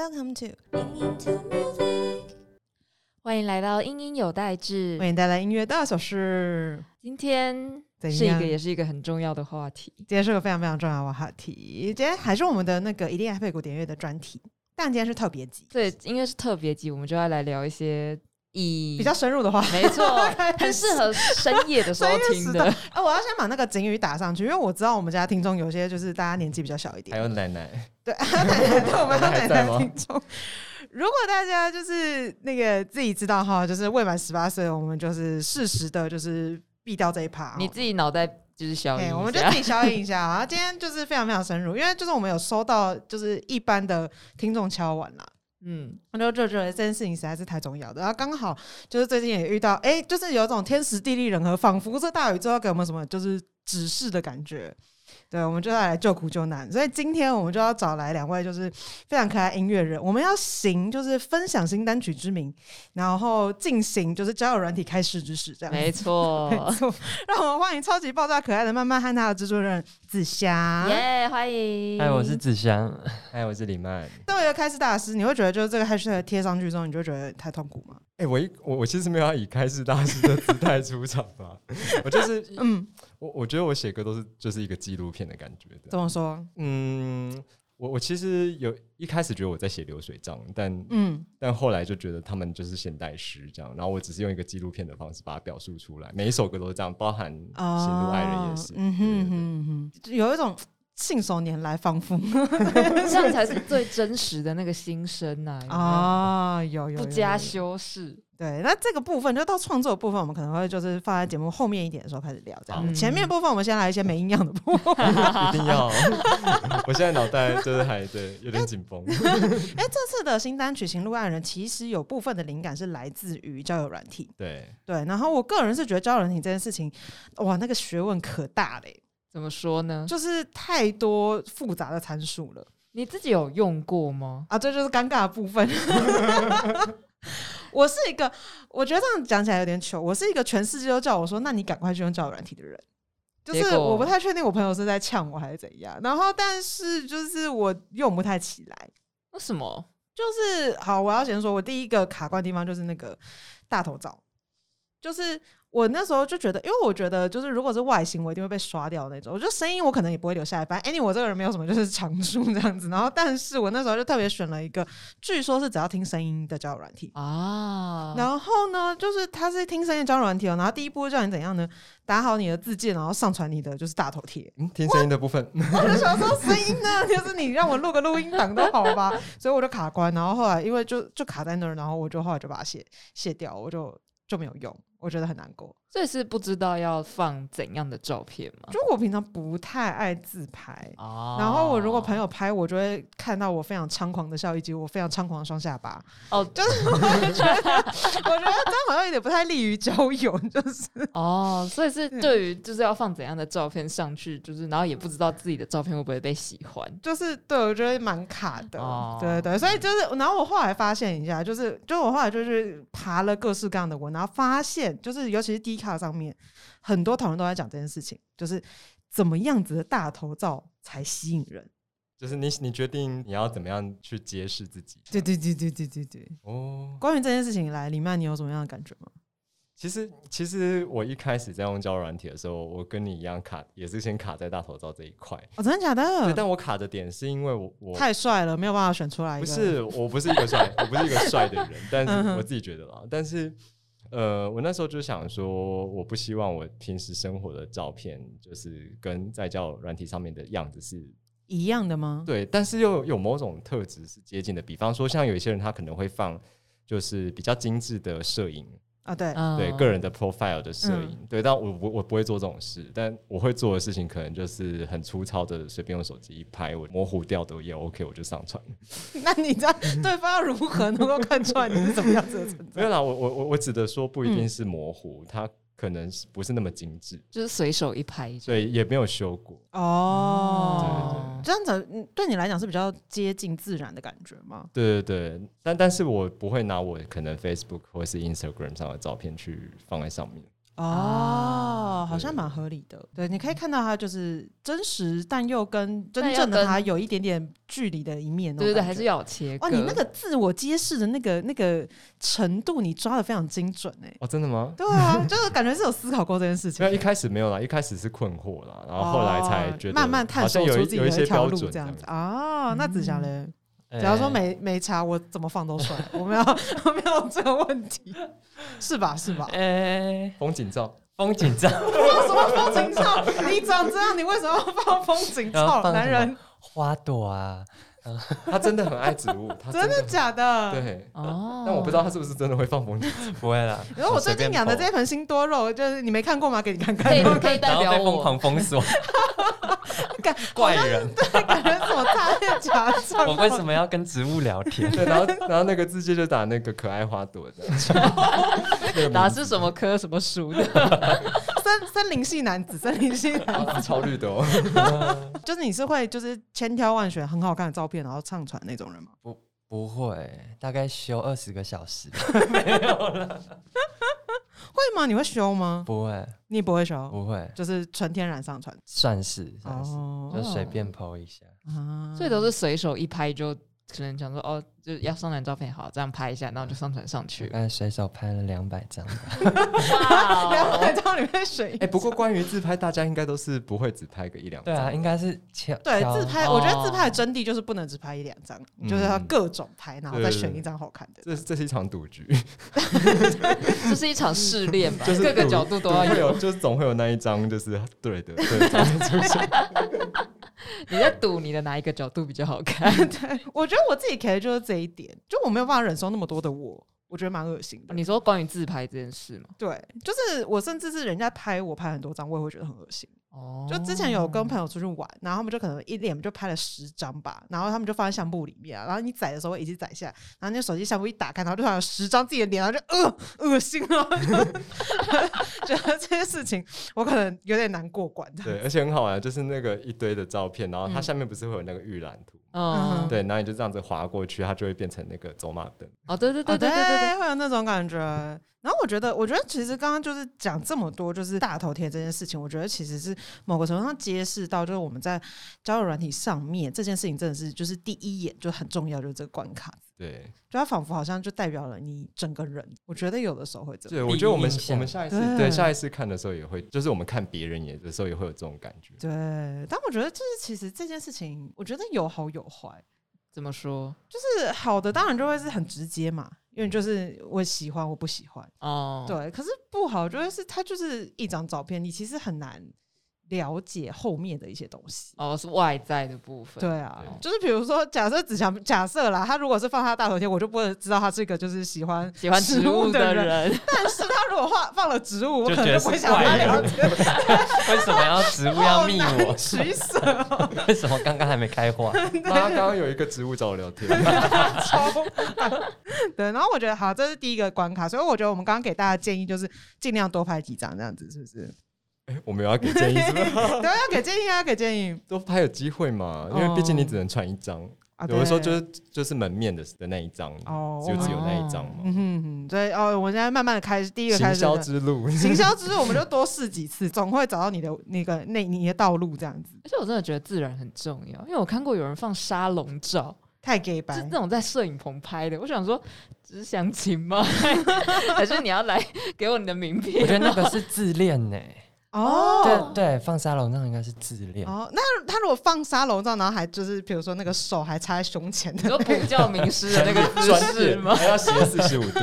Welcome to 欢迎来到英英有代志。为你带来音乐大小事。今天怎是一个也是一个很重要的话题。今天是个非常非常重要的话题，今天还是我们的那个一定爱配古典乐的专题，但今天是特别集，对，因为是特别集，我们就要来聊一些以比较深入的话。没错，很适合深夜的时候听的时段。哎，我要先把那个警语打上去，因为我知道我们家听众有些就是大家年纪比较小一还点，有奶奶，对，奶 奶对我们有奶奶听众。如果大家就是那个自己知道哈，就是未满十八岁，我们就是适时的，就是避掉这一趴。你自己脑袋就是消音我们就自己消音一下。然后 今天就是非常非常深入，因为就是我们有收到就是一般的听众敲完啦。嗯，我就就觉得这件事情实在是太重要的，然后刚好就是最近也遇到，哎、就是有一种天时地利人和，仿佛这大宇宙要给我们什么就是指示的感觉。对，我们就要来救苦救难，所以今天我们就要找来两位就是非常可爱音乐人，我们要行就是分享新单曲之名，然后进行就是交友软体开始之事，这样没错 没，错，让我们欢迎超级爆炸可爱的曼曼和他的制作人子霞。耶，欢迎。嗨，我是子祥，嗨，我是李曼。作为一个开始大师，你会觉得就是这个 hashtag 贴上去之后，你就觉得太痛苦吗？哎、我一我我其实没有要以开始大师的姿态出场吧，我就是嗯，我我觉得我写歌都是就是一个纪录片的感觉的。怎么说？嗯，我我其实有一开始觉得我在写流水账，但嗯，但后来就觉得他们就是现代诗这样，然后我只是用一个纪录片的方式把它表述出来，每一首歌都是这样，包含《喜怒哀人》也是。嗯哼哼哼，就有一种信手拈来，仿佛这样才是最真实的那个心声呐、啊，有有不加。修饰。对，那这个部分就到创作的部分，我们可能会就是放在节目后面一点的时候开始聊，这样。嗯前面部分我们先来一些没营养的部分。一定要，我现在脑袋就是还对有点紧绷。哎，这次的新单曲《行路爱人》其实有部分的灵感是来自于交友软体。对，对，然后我个人是觉得交友软体这件事情，哇，那个学问可大嘞，怎么说呢？就是太多复杂的参数了你自己有用过吗？啊，这就是尴尬的部分。我是一个，我觉得这样讲起来有点糗。我是一个全世界都叫我说，那你赶快去用交友软体的人。就是我不太确定我朋友是在呛我还是怎样，然后但是就是我用不太起来。为什么？就是好，我要先说，我第一个卡关的地方就是那个大头照，就是我那时候就觉得，因为我觉得就是如果是外形，我一定会被刷掉那种。我觉得声音我可能也不会留下来，反正 anyway 我这个人没有什么就是长处这样子。然后，但是我那时候就特别选了一个，据说是只要听声音的交友软体。啊，然后呢，就是它是听声音交友软体哦，然后第一步叫你怎样呢？打好你的字键，然后上传你的就是大头贴。嗯，听声音的部分，我就想说声音呢，就是你让我录个录音档都好吧，所以我就卡关，然后后来因为就就卡在那儿，然后我就后来就把它卸卸掉，我就就没有用，我觉得很难过。这是不知道要放怎样的照片吗？就我平常不太爱自拍。哦然后我如果朋友拍我，就会看到我非常猖狂的笑，以及我非常猖狂的双下巴。哦 就是我会觉得，我觉得这样好像有点不太利于交友，就是哦，所以是对于就是要放怎样的照片上去，就是然后也不知道自己的照片会不会被喜欢。就是对我觉得蛮卡的，哦对对对，所以就是，然后我后来发现一下，就是，就我后来就是爬了各式各样的文，然后发现，就是尤其是 D 卡上面，很多讨论都在讲这件事情，就是怎么样子的大头照才吸引人。就是你你决定你要怎么样去揭示自己。对对对对对对对。哦，关于这件事情来，李曼，你有什么样的感觉吗？其实其实我一开始在用交友软体的时候，我跟你一样卡，也是先卡在大头照这一块。哦，真的假对，的？但我卡的点是因为我我太帅了，没有办法选出来。不是我不是一个帅，我不是一个帅的人，但是我自己觉得啦。但是呃，我那时候就想说，我不希望我平时生活的照片就是跟在教软体上面的样子是一样的吗？对，但是又有某种特质是接近的。比方说，像有一些人他可能会放就是比较精致的摄影，啊，对，嗯。对个人的 profile 的摄影，对，但我我我不会做这种事，但我会做的事情可能就是很粗糙的，随便用手机一拍，我模糊掉的也 OK，我就上传。那你知道对方要如何能够看出来你是什么样子的存在？没有啦，我我我我指的说不一定嗯。是模糊，它可能是不是那么精致，就是随手一拍。所以也没有修过。哦，这样子嗯对你来讲是比较接近自然的感觉吗？对对对，但但是我不会拿我可能 Facebook 或是 Instagram 上的照片去放在上面。哦，好像蛮合理的。对，你可以看到他就是真实，但又跟真正的他有一点点距离的一面。对对对，还是要有切割。哇，你那个自我揭示的那个那个程度，你抓的非常精准哎、哦，真的吗？对啊，就是感觉是有思考过这件事情没有，。一开始没有啦，一开始是困惑啦，然后后来才觉得哦慢慢探索好像有出自己的一些条标准路这样子。哦，那子霞嘞，呃假如说没没查，我怎么放都帅，我们要 我们要这个问题，是吧？是吧？哎，风景照，风景照，放什么风景照？你长这样，你为什么要放风景照？男人花朵啊，他真的很爱植物，他真的的假的？对。哦，但我不知道他是不是真的会放风筝，不会啦。然后我最近养的这盆新多肉，就是你没看过吗？给你看看可以。可以代表然后被疯狂封锁，感怪人，对感觉怎么诈骗假账？我为什么要跟植物聊天？对，然后然后那个字界就打那个可爱花朵的，打是什么科什么属的？森森林系男子？森林系男子，啊超绿的哦，就是你是会就是千挑万选很好看的照片，然后上传那种人吗？不不会，大概修二十个小时，没有了会吗？你会修吗？不会，你不会修，不会，就是纯天然上传。算是算是，哦就随便 PO 一下。啊所以都是随手一拍就可能想说哦，就是要上传照片，好，这样拍一下，然后就上传上去。大概随手拍了两百张两百张里面选一哎，不过关于自拍，大家应该都是不会只拍个一两张，对啊，应该是挑挑对自拍，哦我觉得自拍的真谛就是不能只拍一两张，你就是要嗯各种拍，然后再对选一张好看的。这这是一场赌局，这是一场试炼吧，就是各个角度都要有。就是总会有那一张就是对的对的照片出现。你在赌你的哪一个角度比较好看？对，我觉得我自己可以就是这一点，就我没有办法忍受那么多的我，我觉得蛮恶心的。你说关于自拍这件事吗？对，就是我甚至是人家拍我拍很多张，我也会觉得很恶心。哦就之前有跟朋友出去玩，然后他们就可能一脸就拍了十张吧，然后他们就放在相簿里面啊，然后你载的时候一直载下来，然后那手机相簿一打开，然后就突然有十张自己的脸，然后就呃恶心了，觉得这些事情我可能有点难过关的。对，而且很好玩，就是那个一堆的照片，然后它嗯下面不是会有那个预览图，嗯，对，然后你就这样子划过去，它就会变成那个走马灯。哦，对对对对对对，会有那种感觉。然后我觉得，我觉得其实刚刚就是讲这么多，就是大头贴这件事情，我觉得其实是某个程度上揭示到，就是我们在交友软体上面这件事情真的是就是第一眼就很重要，就是这个关卡，对，就它仿佛好像就代表了你整个人。我觉得有的时候会这样。对，我觉得我们我们下一次对对下一次看的时候也会，就是我们看别人也的时候也会有这种感觉。对，但我觉得就是其实这件事情，我觉得有好有坏。怎么说？就是好的，当然就会是很直接嘛，因为就是我喜欢，我不喜欢。哦，对，可是不好就会是他就是一张照片，你其实很难了解后面的一些东西。哦，是外在的部分。对啊对，就是比如说，假设只想假设啦，他如果是放他大头贴，我就不会知道他是一个就是喜欢喜欢植物的的。人，但是他如果放放了植物，我可就觉得是能就不会想跟他聊天。为什么要植物要密我？取舍哦，为什么刚刚还没开花？刚刚有一个植物找我聊天，对，然后我觉得好，这是第一个关卡，所以我觉得我们刚刚给大家建议就是尽量多拍几张，这样子是不是？哎，我们有要给建议是不是？对，要给建议啊，要给建议都还有机会嘛，因为毕竟你只能传一张，啊。有的时候就是就是门面的的那一张，哦就只有那一张嘛。嗯哼哼，所以哦，我们现在慢慢的开始，第一个开行销之路，行销之路，我们就多试几次，总会找到你的那个那你的道路，这样子而且我真的觉得自然很重要，因为我看过有人放沙龙照，太 gay 是白那。种在摄影棚拍的。我想说，只是相亲吗？还是你要来给我你的名片我片？觉得那个是自恋呢。哦对对，放沙龙那应该是自恋。哦，那他如果放沙龙照，然后还就是比如说那个手还插在胸前的你说补教名师的那个姿专势吗？还要斜四十五度，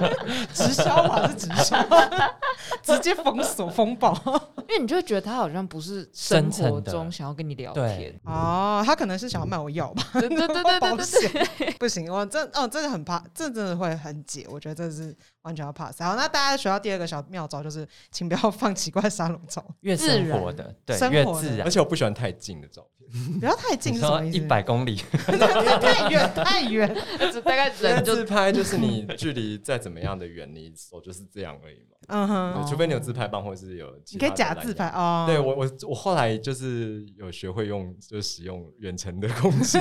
直销嘛，是直销，直接封锁封爆。因为你就会觉得他好像不是生活中想要跟你聊天。哦，他可能是想要卖我药吧？对对对对 保对不行，我真哦，真的很怕，这真的会很解。我觉得这是完全要 pass。好，那大家学到第二个小妙招就是，请不要放奇怪的沙龙照，越自然生活的，对，越生活的自然而。且我不喜欢太近的照片，不要太近什么意思？一百公里，太远太远。就 大概人就自拍就是你距离再怎么样的远，你手就是这样而已嘛。嗯哼，除非你有自拍棒，或者是有你可以假自拍。哦。对我我我后来就是有学会用，就是使用远程的工具。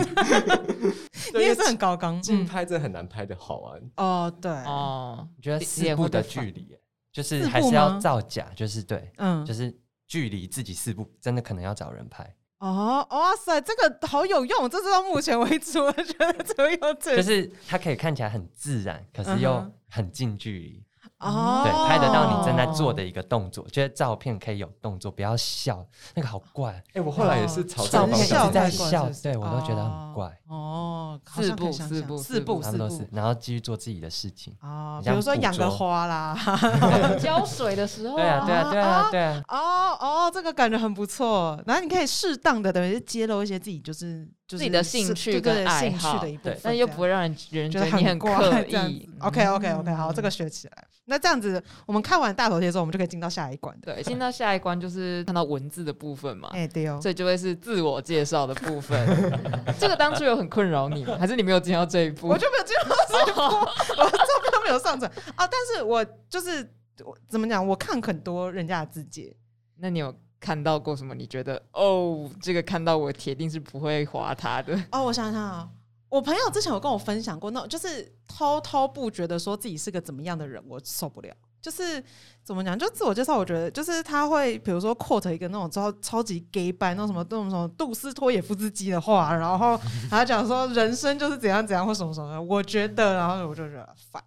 你也是很高纲。嗯，近拍真的很难拍的好啊。哦，对，哦，我觉得四步的距离，就是还是要造假，就是对，嗯就，是距离自己四步，真的可能要找人拍，哦，哇塞，这个好有用，这是到目前为止我觉得最有这就是它可以看起来很自然，可是又很近距离，哦，对，拍得到你正在做的一个动作，觉得照片可以有动作，不要笑，那个好怪，哎，我后来也是朝这照片个方向一直在笑对我都觉得很怪。哦，四步四步四步四步然后继续做自己的事情。哦，比如说养个花啦，浇水的时候，对啊，对啊，对啊，对啊，哦哦，这个感觉很不错。然后你可以适当的等于是揭露一些自己就是就是自己的兴是趣跟爱好的一部分，但又不会让人人觉得你很怪刻意。。OK OK OK，好，这个嗯学起来。那这样子，我们看完大头贴之后，我们就可以进到下一关。对，进到下一关就是看到文字的部分嘛，哎，对哦，所以就会是自我介绍的部分。这个当初有很困扰你吗？还是你没有进到这一步？我就没有进入到这一步，我照片都没有上传啊。但是我就是我怎么讲，我看很多人家的字节，那你有看到过什么？你觉得哦，这个看到我铁定是不会划他的。哦，我想想啊，我朋友之前有跟我分享过，那种就是滔滔不绝的说自己是个怎么样的人，我受不了。就是怎么讲，就自我介绍，我觉得就是他会，比如说 quote 一个那种超超级 gay 版那种什么那种什么杜斯托也夫斯基的话，然后他讲说人生就是怎样怎样或什么什么的，我觉得，然后我就觉得烦，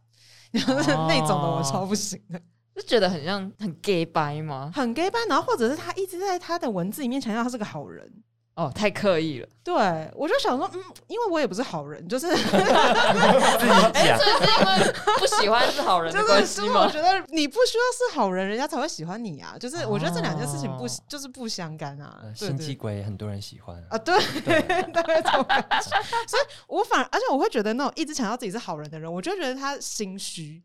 就是那种的我超不行的。就觉得很像很 gay 掰吗？很 gay 掰，然后或者是他一直在他的文字里面强调他是个好人。哦，太刻意了。对，我就想说，嗯，因为我也不是好人，就是 自己讲，这是因为不喜欢是好人就的关是，系吗就是我？觉得你不需要是好人，人家才会喜欢你啊。就是我觉得这两件事情不、哦就是不相干啊。心机鬼很多人喜欢啊啊，对，大概这种感觉。所以我反而，而且我会觉得那种一直强调自己是好人的人，我就觉得他心虚，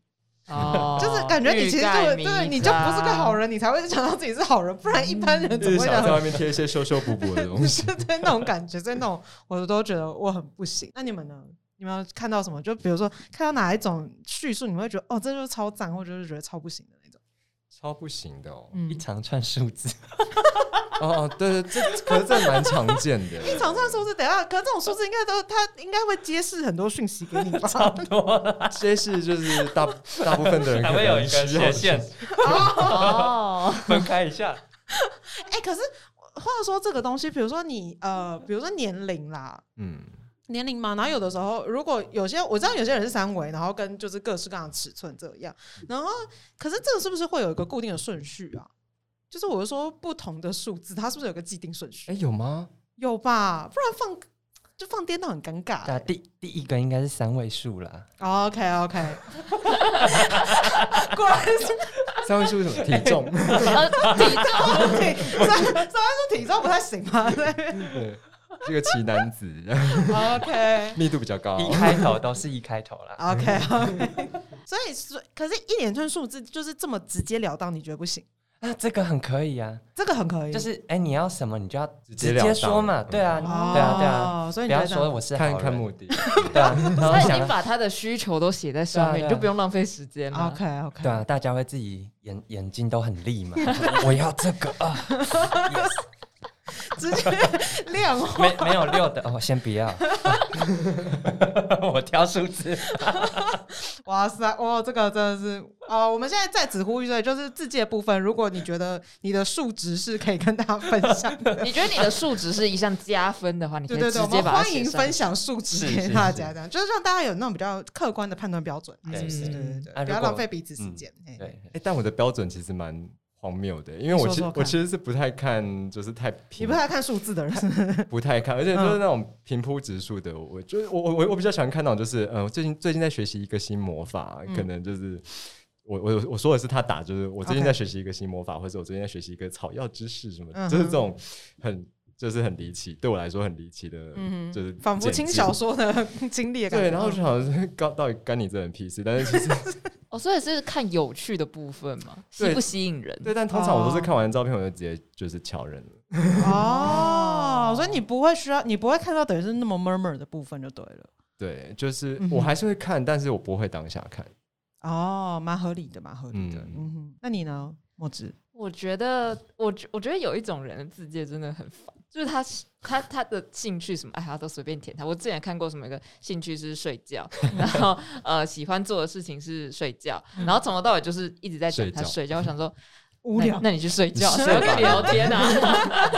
哦就是感觉你其实就对，你就不是个好人。你才会想到自己是好人，不然一般人怎么会想在外面贴一些修修补补的东西。是 对那种感觉，所以那种我都觉得我很不行。那你们呢？你们有看到什么？就比如说看到哪一种叙述，你们会觉得哦，这就是超赞，或者是觉得超不行。超不行的哦。嗯一长串数字，哦哦，对对，这可是这蛮常见的。一长串数字，等一下，可是这种数字应该都它应该会揭示很多讯息给你吧？差不多了，这是就是大大部分的人可还会有一个能需要斜线哦，分开一下。哎、可是话说这个东西，比如说你呃，比如说年龄啦，嗯，年龄嘛，然后有的时候，如果有些我知道有些人是三维，然后跟就是各式各样的尺寸这样，然后可是这个是不是会有一个固定的顺序啊？就是我是说不同的数字，它是不是有个既定顺序？哎，有吗？有吧？不然放就放颠倒很尴尬、对啊，第第一个应该是三位数啦，OK OK，果然是三位数是什么？体重？呃 体重体，重不太行吗，对对，这个奇男子，OK 密度比较高。一开头都是一开头啦。OK OK，所以所以可是一连串数字就是这么直截了当，你觉得不行？啊，这个很可以啊，这个很可以，就是哎，你要什么你就要直直截了当接说嘛，对啊，哦对啊，对啊，所以不要你觉得这样说我是好人。看看目的，对啊，然后他已经想，把他的需求都写在上面，对啊对啊。你就不用浪费时间了。OK OK，对啊，大家会自己眼眼睛都很利嘛，我要这个啊，直接量化。没没有六的哦，先不要，我挑数字，哇塞，哇，这个真的是哦！我们现在在此呼吁，就是字界部分，如果你觉得你的数值是可以跟大家分享的，你觉得你的数值是一项加分的话，你可以直接把它们欢迎分享数值给大家，这样就是让大家有那种比较客观的判断标准。对是不是？是对对对，啊不要浪费彼此时间。嘿对，哎，但我的标准其实蛮荒谬的，因为我其实我其实是不太看，就是太你平不太看数字的人。不太看，而且就是那种平铺直述的，我就是我我我我比较喜欢看那种，就是呃，我最近最近在学习一个新魔法，嗯。可能就是。我我我说的是他打，就是我最近在学习一个新魔法或者我最近在学习一个草药知识什么就是这种很就是很离奇，对我来说很离奇的，嗯就是仿佛轻小说的 经历。对，然后就好像是干到底干你这人屁事，但是其实哦，所以是看有趣的部分嘛，吸不吸引人？对，但通常我都是哦看完照片我就直接就是敲人了。哦，所以你不会需要，你不会看到等于是那么 murmur 的部分就对了。对，就是我还是会看，但是我不会当下看。哦，蛮合理的，蛮合理的。嗯嗯哼，那你呢，墨子？我觉得，我觉我觉得有一种人的字界真的很烦，就是他他他的兴趣什么爱好都随便填他。我之前看过什么一个兴趣是睡觉，然后呃喜欢做的事情是睡觉，然后从头到尾就是一直在讲他睡觉。我想说无聊那，那你去睡觉，你谁要跟你聊天啊？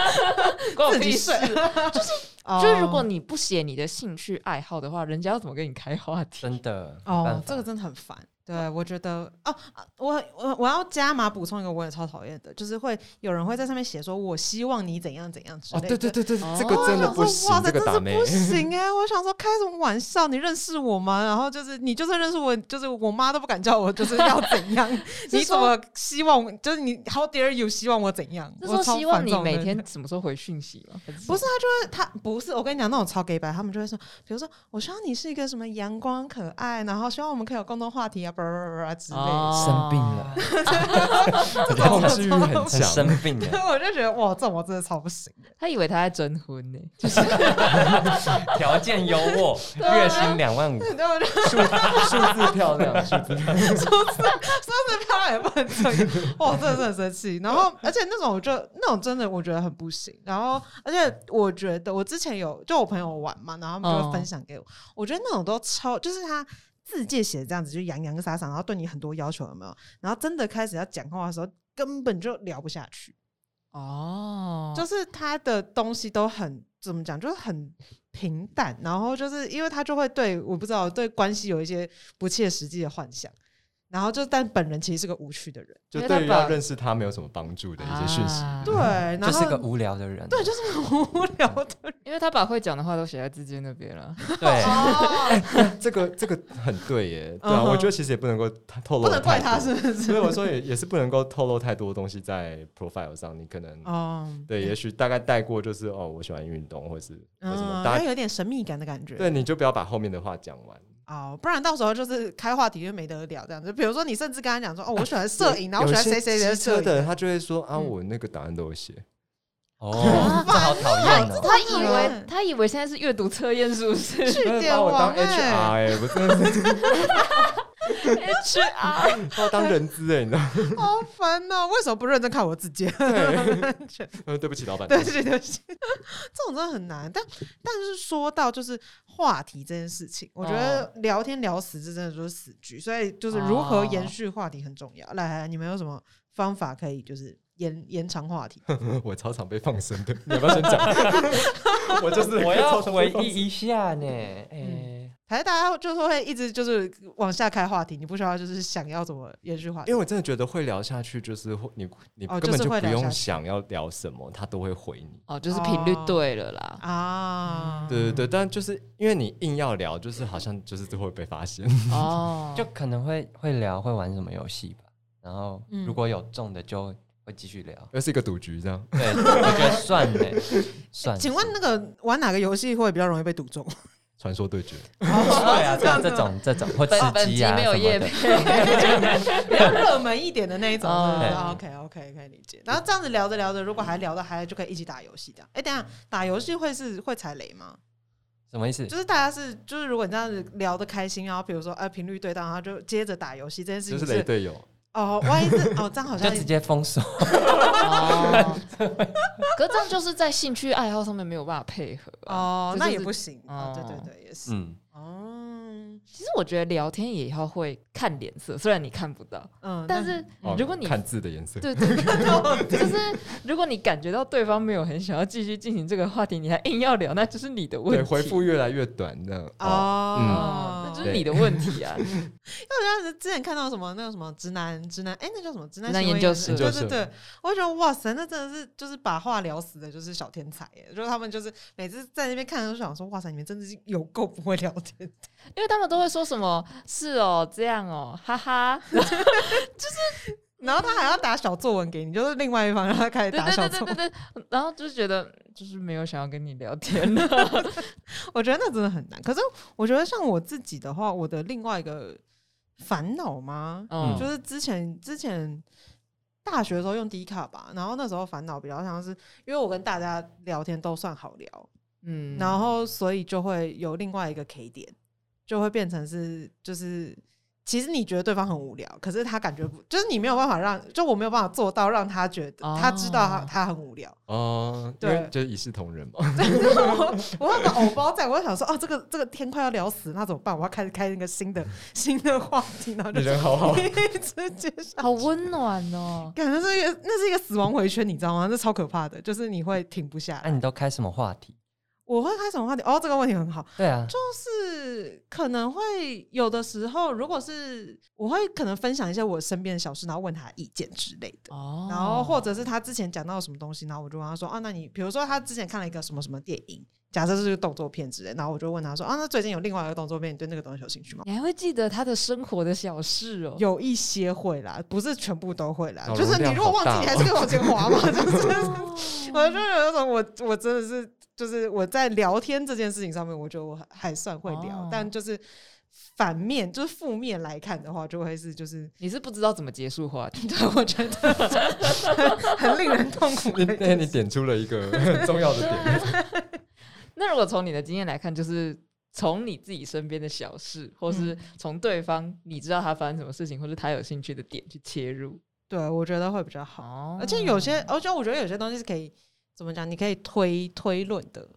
关我自己屁事睡。就是如果哦你不写你的兴趣爱好的话，人家要怎么跟你开话题？真的哦这个真的很烦。对，我觉得哦，啊我我我要加码补充一个，我也超讨厌的，就是会有人会在上面写说，我希望你怎样怎样之类哦，的。对对对对，哦这个真的不行哇，塞，这个不行哎、我想说开什么玩笑？你认识我吗？然后就是你就算认识我，就是我妈都不敢叫我就是要怎样？你怎么希望？就是你 How dare you 希望我怎样？就我说希望你每 天什么时候回讯息吗？不是，他就会他不是我跟你讲那种超 gay 白，他们就会说，比如说我希望你是一个什么阳光可爱，然后希望我们可以有共同话题啊，叭叭叭叭之类生病了，控制欲很很强。生病了，我就觉得哇，这种我真的超不行的。他以为他在征婚呢，就是条件优渥，月薪两万五，数数字漂亮，数字漂亮。数字漂亮也不能这样，哇，真的是很生气。然后，而且那种我就那种真的我觉得很不行。然后，而且我觉得我之前有就我朋友玩嘛，然后他们就会分享给我，我觉得那种都超，就是他字界写的这样子，就洋洋洒洒，然后对你很多要求，有没有？然后真的开始要讲话的时候，根本就聊不下去。哦，就是他的东西都很怎么讲，就是很平淡，然后就是因为他就会对我不知道对关系有一些不切实际的幻想，然后就但本人其实是个无趣的人，就对于要认识他没有什么帮助的一些讯息。啊对，然后就是个无聊的人。对，就是很无聊的人，因为他把会讲的话都写在字间那边了。对，哦，这个这个很对耶，对啊，我觉得其实也不能够透露，不能怪他，是不是？所以我说也也是不能够透露太多东西在 profile 上，你可能哦，对，也许大概带过就是哦，我喜欢运动，或是或什么，嗯，大家要有点神秘感的感觉，对，你就不要把后面的话讲完。哦，不然到时候就是开话题就没得聊这样子。比如说你甚至跟他讲说，哦，我喜欢摄影，然后我喜欢谁谁谁的摄的人，他就会说啊，嗯。我那个答案都有写，哦，这好讨厌哦。他以为他以为现在是阅读测验是不是？去掉把我当王哎、HR 哎，我真的是？HR 把我当人资哎，你知道？好烦呐、为什么不认真看我自己？呃对不起，老板，对不起，对不起，这种真的很难。但但是说到就是话题这件事情，我觉得聊天聊死这真的就是死局，所以就是如何延续话题很重要。来来，来你们有什么方法可以就是延延长话题？我超常被放生的，你要不要先讲？我就是我要超常被放生回忆一下呢，哎，还是大家就是会一直就是往下开话题，你不需要就是想要怎么延续话题因为。我真的觉得会聊下去，就是会你你哦根本就不用想要聊什么，他都会回你。哦，就是频率对了啦。啊，对对对，但就是因为你硬要聊，就是好像就是都会被发现。哦，就可能会会聊会玩什么游戏吧，然后嗯如果有中的就会继续聊。又是一个赌局这样。对，我觉得算的，算。请问那个玩哪个游戏会比较容易被赌中？传说对决，对啊，这这这种这种或吃本本集鸡啊没有业什么的，配，比较热门一点的那一种。OK OK 可以理解。然后这样子聊着聊着，如果还聊得嗨，就可以一起打游戏这样。哎，等下打游戏会是会踩雷吗？什么意思？就是大家是就是如果你这样子聊得开心，然后比如说呃频率对到，然后就接着打游戏这件事就情是雷队友。哦，万一是哦这样好像就直接封锁。哦，可是这样就是在兴趣爱好上面没有办法配合啊哦那也不行。哦，对对哦对，也是。嗯，哦，其实我觉得聊天也要会看脸色，虽然你看不到，嗯，但是哦如果你看字的颜色，对对对，就是如果你感觉到对方没有很想要继续进行这个话题，你还硬要聊，那就是你的问对题。回复越来越短这样。哦，那就是你的问题啊。我像是之前看到什么那个什么直男直男，哎、那叫什么？直男直男研究室。对对对，我就觉得哇塞，那真的是就是把话聊死的，就是小天才。耶！就是他们就是每次在那边看，都想说哇塞，你们真的是有够不会聊天的。因为他们都会说什么“是哦，这样哦，哈哈”，就是然后他还要打小作文给你，就是另外一方让他开始打小作文。对对对对，然后就是觉得就是没有想要跟你聊天了。我觉得那真的很难。可是我觉得像我自己的话，我的另外一个烦恼吗？嗯，就是之前之前大学的时候用 D 卡吧，然后那时候烦恼比较像是，因为我跟大家聊天都算好聊，嗯然后所以就会有另外一个 K 点，就会变成是就是其实你觉得对方很无聊，可是他感觉不，就是你没有办法让，就我没有办法做到让他觉得、他知道他哦他很无聊。哦，因对就是一视同仁嘛。我我有个偶包在，我就想说，哦，这个这个天快要聊死，那怎么办？我要开始开一个新的新的话题，然后就你人好好，一直接上。好温暖哦。感觉是一个那是一个死亡回圈，你知道吗？这超可怕的，就是你会停不下那、来。你都开什么话题？我会开什么话题？哦，这个问题很好，对啊，就是可能会有的时候，如果是我会可能分享一些我身边的小事，然后问他意见之类的。哦然后或者是他之前讲到什么东西，然后我就问他说：“啊，那你比如说他之前看了一个什么什么电影，假设是动作片之类，然后我就问他说：啊，那最近有另外一个动作片，你对那个东西有兴趣吗？”你还会记得他的生活的小事哦。有一些会啦，不是全部都会啦。哦就是你如果忘记，你还是可以往前滑嘛。就是，哦我就有一种我我真的是，就是我在聊天这件事情上面，我觉得我还还算会聊，哦但就是反面就是负面来看的话，就会是就是，你是不知道怎么结束话题，对我觉得很很令人痛苦。那你点出了一个很重要的点。那如果从你的经验来看，就是从你自己身边的小事，或是嗯从对方你知道他发生什么事情，或是他有兴趣的点去切入。对，我觉得会比较好。哦而且有些，而且我觉得有些东西是可以怎么讲？你可以推推论的。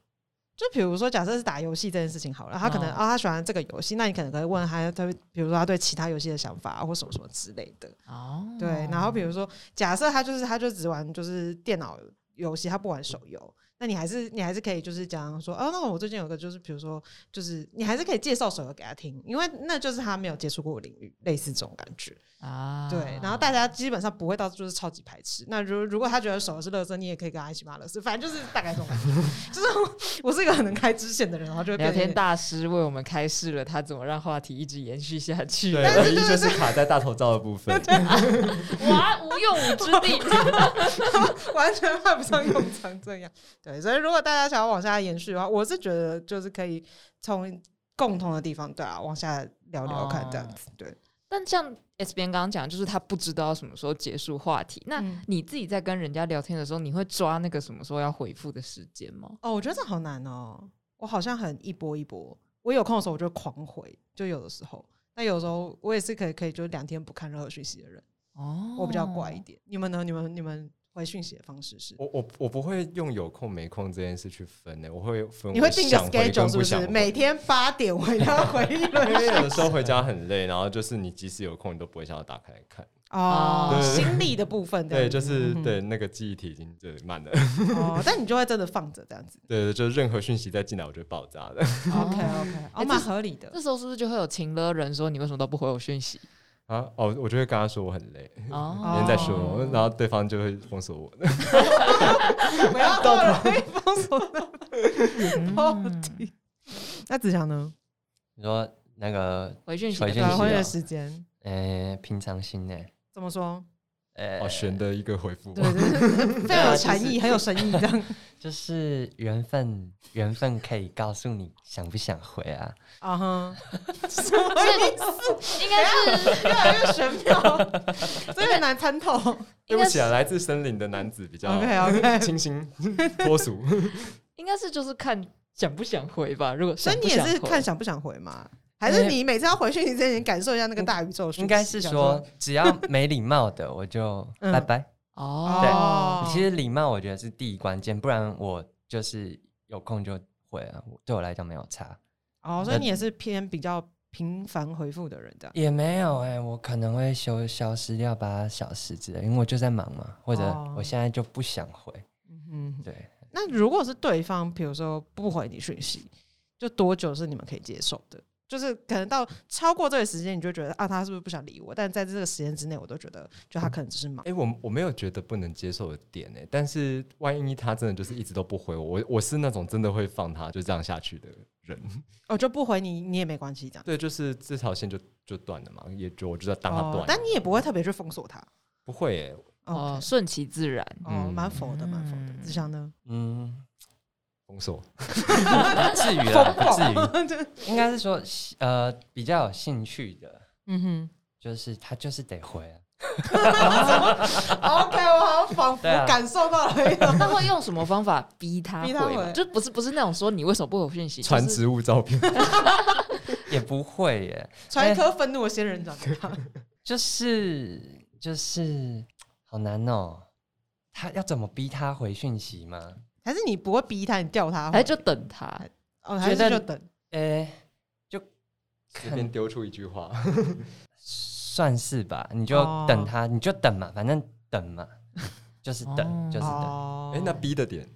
就比如说，假设是打游戏这件事情好了，他可能哦啊、他喜欢这个游戏，那你可能可以问他，他比如说他对其他游戏的想法啊或什么什么之类的。哦，对，然后比如说，假设他就是他就只玩就是电脑游戏，他不玩手游，那你还是你还是可以就是讲说，哦，那我最近有个就是比如说就是你还是可以介绍手游给他听，因为那就是他没有接触过的领域，类似这种感觉。啊，对，然后大家基本上不会到就是超级排斥。那如如果他觉得手游是乐色，你也可以跟他一起骂乐色，反正就是大概这种感觉。就是我我是一个很能开支线的人，然后就会变聊天大师为我们开示了他怎么让话题一直延续下去。对，唯 一就是卡在大头照的部分。哇，无用武之地。完全派不上用成这样。对，所以如果大家想要往下延续的话，我是觉得就是可以从共同的地方对啊往下聊聊看这样哦子。对，但像 S 边刚刚讲，就是他不知道什么时候结束话题。那嗯你自己在跟人家聊天的时候，你会抓那个什么时候要回复的时间吗？哦，我觉得这好难哦。我好像很一波一波，我有空的时候我就狂回，就有的时候。那有时候我也是可以可以就两天不看任何讯息的人。哦我比较怪一点。你们呢？你们你们回讯息的方式是？我我我不会用有空没空这件事去分的，我会分你会定个 schedule 是不是？每天八点回一轮 因为有的时候回家很累，然后就是你即使有空，你都不会想要打开来看。哦，对对对心力的部分对，就是对那个记忆体已经就慢了。哦，但你就会真的放着这样子。对，就任何讯息再进来，我就会爆炸了。OK OK，哦，这蛮合理的。这时候是不是就会有情了人说你为什么都不回我讯息？啊哦，我就会跟他说我很累，哦明天再说哦，然后对方就会封锁我。不要这么容易封锁的 到嗯底。那子祥呢？你说那个回讯息的回讯时间呃平常心呢？怎么说？呃，好玄的一个回复。对对对，非常有禅意，很有深意这样。就是缘分，缘分可以告诉你想不想回啊。啊哈，什所么意以应该是越来越玄妙，这有点难参透。对不起啊，来自森林的男子比较 OK OK，清新脱俗。应该是就是看想不想回吧。如果所以你也是看想不想回吗？还是你每次要回讯息之前，你感受一下那个大宇宙？应该是想说，只要没礼貌的，我就嗯拜拜。哦，对其实礼貌我觉得是第一关键，不然我就是有空就回啊，对我来讲没有差。哦，所以你也是偏比较频繁回复的人，这样。也没有哎、我可能会消消失掉八小时之类，因为我就在忙嘛，或者哦我现在就不想回。嗯，对，那如果是对方，比如说不回你讯息，就多久是你们可以接受的？就是可能到超过这个时间，你就觉得啊，他是不是不想理我？但在这个时间之内，我都觉得，就他可能只是忙。哎、我我没有觉得不能接受的点哎、但是万一他真的就是一直都不回我，我我是那种真的会放他就这样下去的人。哦，就不回你，你也没关系，这样。对，就是这条线就就断了嘛，也就我就要当他断、哦，但你也不会特别去封锁他。不会哎、哦哦，顺其自然。哦，嗯蛮佛的，蛮佛的。嗯志祥呢？嗯，封锁。不至于啦，不至于，应该是说呃比较有兴趣的，嗯哼。就是他就是得回啊。OK，我好像仿佛感受到了一种。他会用什么方法逼他逼他回就不是不是那种说你为什么不回我讯息，传植物照片，也不会耶，传一颗愤怒的仙人掌给他。就是就是好难哦。他要怎么逼他回讯息吗？还是你不会逼他，你吊他回？哎，就等他。哦，还是就等。诶、就随便丢出一句话，算是吧，你就哦等他，你就等嘛，反正等嘛，就是等，哦就是等。哦哎，那逼的点，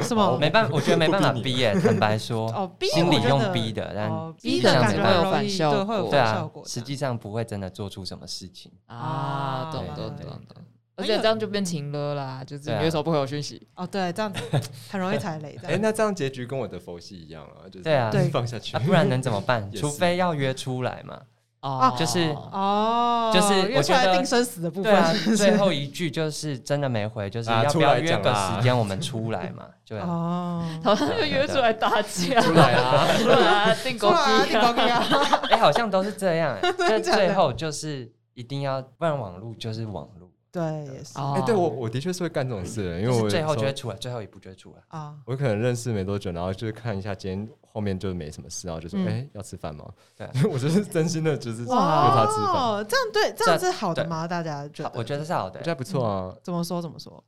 什么？没办法，我觉得没办法逼耶。坦白说，哦，逼心里用逼的，但逼的感觉会有反效果对啊。实际上不会真的做出什么事情。啊，懂对对懂懂懂。而且这样就变情了啦，就是你为什么不回我讯息？哦，对，这样子 很容易踩雷。这哎，样那这样结局跟我的佛系一样啊，就是对啊。对放下去。啊，不然能怎么办？除非要约出来嘛。哦。就是哦，就是我觉得约出来定生死的部对啊分，，最后一句就是真的没回，就是啊要不要约个时间我们出来嘛？对啊，哦，好像就约出来打架，出来啊，出来啊，订狗出来啊，机定高低啊，哎，好像都是这样，哎但最后就是一定要，不然网路就是网路，对，也是哦哎，对我我的确是会干这种事的，因为我是最后就会出来，最后一步就会出来。啊，我可能认识没多久，然后就是看一下今天后面就没什么事，然后就说，嗯哎，要吃饭吗？对 我就是真心的，就是约他吃饭，哦，这样对，这样这是好的对吗？大家觉得？好我觉得是好的我觉，得还不错啊。怎么说怎么说？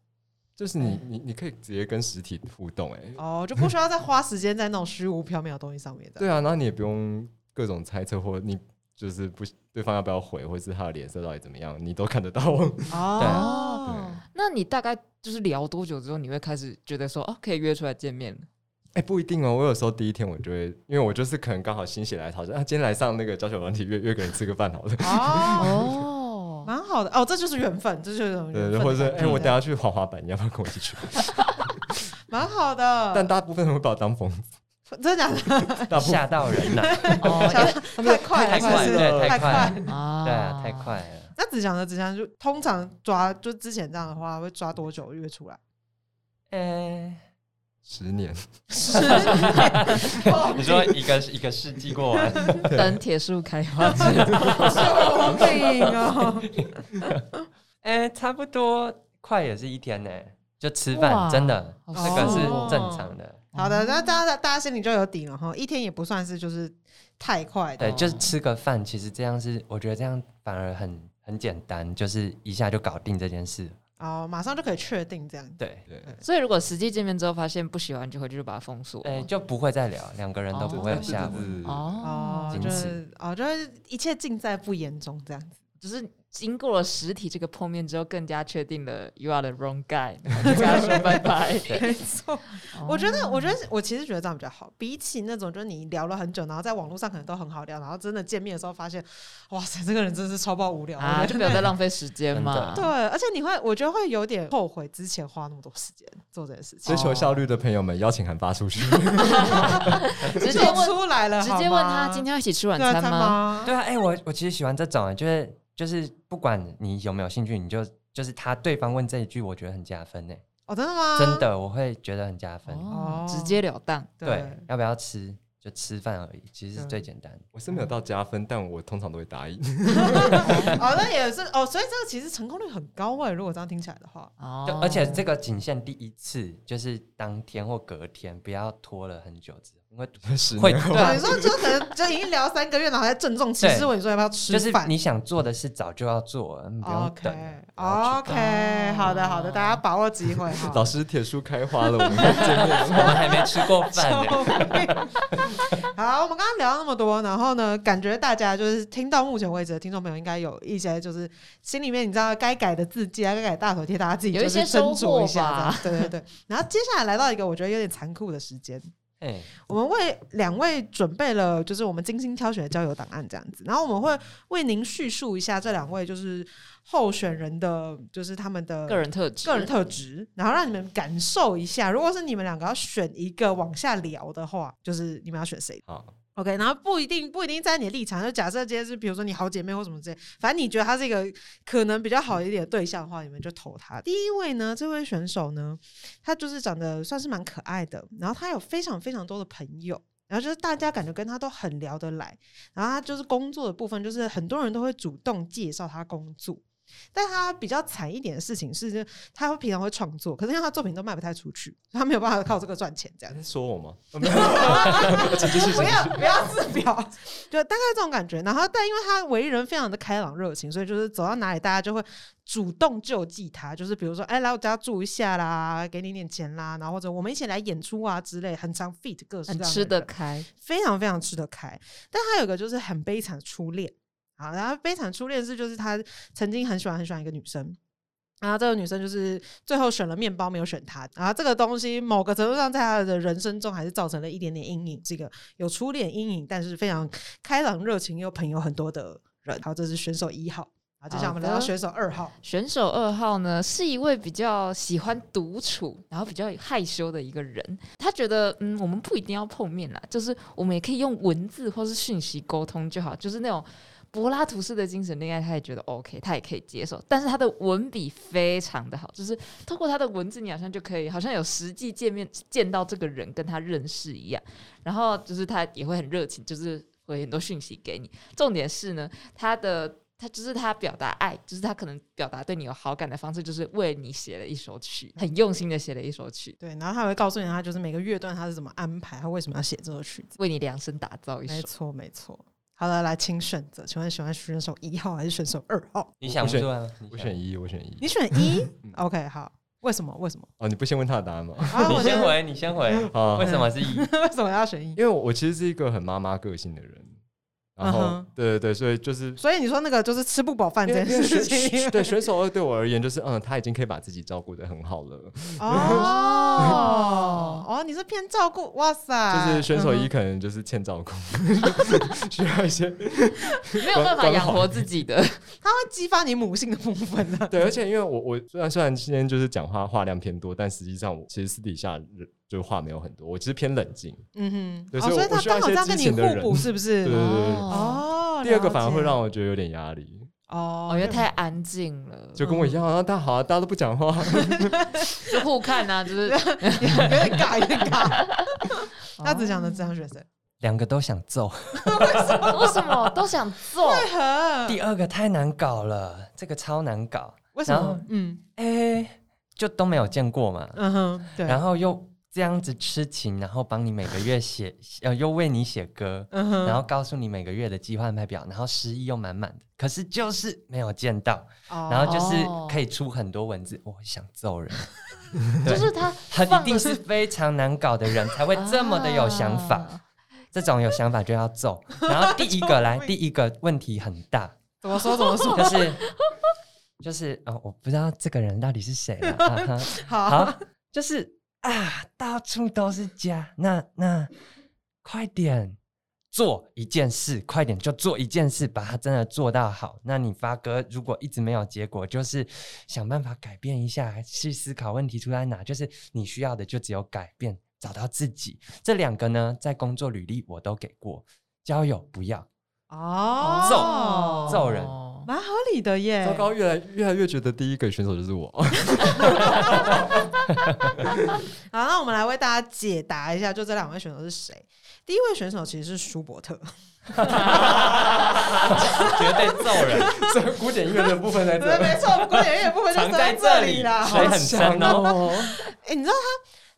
就是你你你可以直接跟实体互动，哎，哦，就不需要再花时间在那种虚无缥缈的东西上面的。对啊，然后你也不用各种猜测，或你就是不对方要不要回，或是他的脸色到底怎么样，你都看得到。哦，那你大概就是聊多久之后，你会开始觉得说，哦，可以约出来见面了？哎、不一定哦。我有时候第一天我就会，因为我就是可能刚好心血来潮，就啊，今天来上那个教学软体，约约个人吃个饭好了。哦，哦，蛮好的哦，这就是缘分，这就是缘分对，或者是哎、我等下去滑滑板，你要不要跟我一起去？蛮好的。但大部分人会把我当疯子，真的假的？吓到人 了，哦，太快了太快了。对太太快快。啊。对啊，太快了。那子祥的子祥就通常抓，就之前这样的话，会抓多久约出来？呃，十年，十年，你说一个一个世纪过完，等铁树开花。之后，救命哦！哎，差不多快也是一天呢，就吃饭，真的，好这个是哦正常的。好的，那大家大家心里就有底了哈，一天也不算是就是太快的对，就是吃个饭，其实这样是，我觉得这样反而很很简单，就是一下就搞定这件事。哦，马上就可以确定这样。对，对，所以如果实际见面之后发现不喜欢，就回去就把它封锁。哎，就不会再聊，两个人都不会有下文。哦，就是哦，就是一切尽在不言中这样子。只是经过了实体这个碰面之后，更加确定了 you are the wrong guy，跟他说拜拜。没错，我觉得，哦我觉得，我其实觉得这样比较好，比起那种就是你聊了很久，然后在网络上可能都很好聊，然后真的见面的时候发现，哇塞，这个人真是超爆无聊啊，我就不要再浪费时间嘛。对，而且你会，我觉得会有点后悔之前花那么多时间做这件事情追。求效率的朋友们，邀请函发出去。就直接问，出来了，直接问他今天要一起吃晚餐吗？吗？对啊，哎，我我其实喜欢这种，就是就是不管你有没有兴趣，你就就是他对方问这一句，我觉得很加分呢。哦，真的吗？真的，我会觉得很加分。哦，直截了当。对，要不要吃就吃饭而已，其实是最简单的。我是没有到加分，但我通常都会答应。哦，那也是哦，所以这个其实成功率很高哎，如果这样听起来的话。哦就而且这个仅限第一次，就是当天或隔天，不要拖了很久之后，因为会十年后对，你说就可能就已经聊三个月，然后还郑重其事问你说要不要吃就是饭？你想做的事早就要做，你不用等 OK OK，好的好的，大家把握机会。老师铁树开花了，我们可以见面 我们还没吃过饭呢。好，我们刚刚聊了那么多，然后呢，感觉大家就是听到目前为止的听众朋友，应该有一些就是心里面你知道该改的字迹啊，该改的大头贴，大家自己有一就是些收获斟酌一下。对对对。然后接下来来到一个我觉得有点残酷的时间，哎，我们为两位准备了就是我们精心挑选的交友档案这样子，然后我们会为您叙述一下这两位就是候选人的就是他们的个人特质，个人特质，然后让你们感受一下，如果是你们两个要选一个往下聊的话，就是你们要选谁？好，？OK，然后不一定不一定在你的立场，就假设今天是比如说你好姐妹或什么之类，反正你觉得他是一个可能比较好一点的对象的话，你们就投他。第一位呢，这位选手呢，他就是长得算是蛮可爱的，然后他有非常非常多的朋友。然后就是大家感觉跟他都很聊得来，然后他就是工作的部分，就是很多人都会主动介绍他工作，但他比较惨一点的事情是，就他会平常会创作，可是因为他作品都卖不太出去，他没有办法靠这个赚钱，这样你。在说我吗？不要不要自表，就大概这种感觉。然后，但因为他为人非常的开朗热情，所以就是走到哪里，大家就会主动救济他。就是比如说，哎，来我家住一下啦，给你点钱啦，然后或者我们一起来演出啊之类，很常 fit 各式各样的很吃得开，非常非常吃得开。但他有个就是很悲惨的初恋啊，然后悲惨初恋是就是他曾经很喜欢很喜欢一个女生。然后这个女生就是最后选了面包，没有选他。然后这个东西某个程度上在他的人生中还是造成了一点点阴影。这个有初恋阴影，但是非常开朗热情又朋友很多的人。好，这是选手一号。啊，接下来我们来到选手二号。选手二号呢，是一位比较喜欢独处，然后比较害羞的一个人。他觉得，嗯，我们不一定要碰面啦，就是我们也可以用文字或是讯息沟通就好，就是那种。柏拉图式的精神恋爱，他也觉得 OK，他也可以接受，但是他的文笔非常的好，就是透过他的文字，你好像就可以，好像有实际见面见到这个人，跟他认识一样。然后就是他也会很热情，就是回很多讯息给你。重点是呢，他的他就是他表达爱，就是他可能表达对你有好感的方式，就是为你写了一首曲，很用心的写了一首曲，对，然后他会告诉你，他就是每个乐段他是怎么安排，他为什么要写这首曲子。为你量身打造一首。没错，没错。好了，来，请选择，请问喜欢选手一号还是选手二号？你想不出来吗？我选一，我选一。你选一，OK，好。为什么？为什么？哦，你不先问他的答案吗？啊你我先回，你先回。啊为什么是一？为什么要选一？因为我其实是一个很妈妈个性的人，然后、对对对，所以就是所以你说那个就是吃不饱饭这件事情，对选手二对我而言，就是嗯，他已经可以把自己照顾的很好了。哦哦，你是偏照顾，哇塞，就是选手一嗯可能就是欠照顾，需要一些 没有办法养活自己的，哼它会激发你母性的部分的。对，而且因为我我虽然虽然今天就是讲话话量偏多，但实际上我其实私底下人就话没有很多，我其实偏冷静。嗯哼，所以他所以我需要一些刚好这样跟你互补，是不是？对对对对。哦，第二个反而会让我觉得有点压力，哦，我觉得太安静了，就跟我一样啊，大家好啊，大家都不讲话，就互看啊，就是 有点尬，有点尬。他只讲的哦这样学生，两个都想揍，为什么？都想揍？为何？第二个太难搞了，这个超难搞。为什么？嗯。哎，就都没有见过嘛，嗯哼，对，然后又这样子痴情，然后帮你每个月写，呃，又为你写歌，嗯，然后告诉你每个月的计划安排表，然后诗意又满满的，可是就是没有见到，哦。然后就是哦可以出很多文字，我会想揍人，就是他他一定是非常难搞的人才会这么的有想法，啊。这种有想法就要揍。然后第一个来，第一个问题很大，怎么说怎么说？就是就是哦，我不知道这个人到底是谁了。啊哈。好，好，就是啊，到处都是家，那那快点做一件事，快点就做一件事，把它真的做到好。那你发哥如果一直没有结果，就是想办法改变一下，去思考问题出在哪。就是你需要的就只有改变，找到自己。这两个呢，在工作履历我都给过，交友不要。哦，揍人蛮合理的耶。糟糕，越来越来越觉得第一个选手就是我。好，那我们来为大家解答一下，就这两位选手是谁？第一位选手其实是舒伯特，绝对揍人，这古典音乐的部分在对，没这，错，古典音乐部分就藏在这里啦。水很深哦。哎、你知道他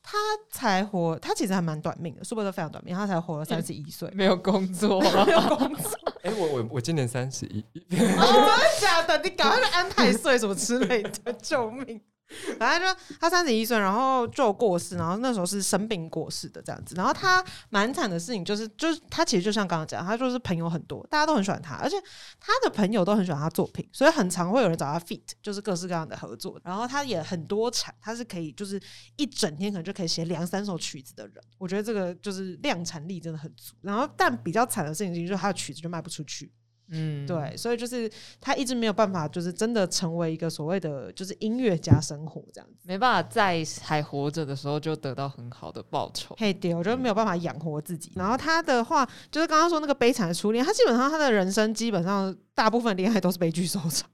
他才活，他其实还蛮短命的，说不得非常短命，他才活了三十一岁。没有工作，没有工作，哎，我我我今年三十一，哦真的假的？你赶快去安太岁什么之类的，救命！反正就他三十一岁，然后就过世，然后那时候是生病过世的这样子。然后他蛮惨的事情就是，就是他其实就像刚刚讲，他就是朋友很多，大家都很喜欢他，而且他的朋友都很喜欢他作品，所以很常会有人找他 fit，就是各式各样的合作。然后他也很多产，他是可以就是一整天可能就可以写两三首曲子的人。我觉得这个就是量产力真的很足。然后但比较惨的事情就是他的曲子就卖不出去。嗯，对，所以就是他一直没有办法，就是真的成为一个所谓的就是音乐家生活这样子。没办法在还活着的时候就得到很好的报酬。嘿，对，我觉得没有办法养活自己。然后他的话，就是刚刚说那个悲惨的初恋，他基本上他的人生基本上大部分恋爱都是悲剧收场。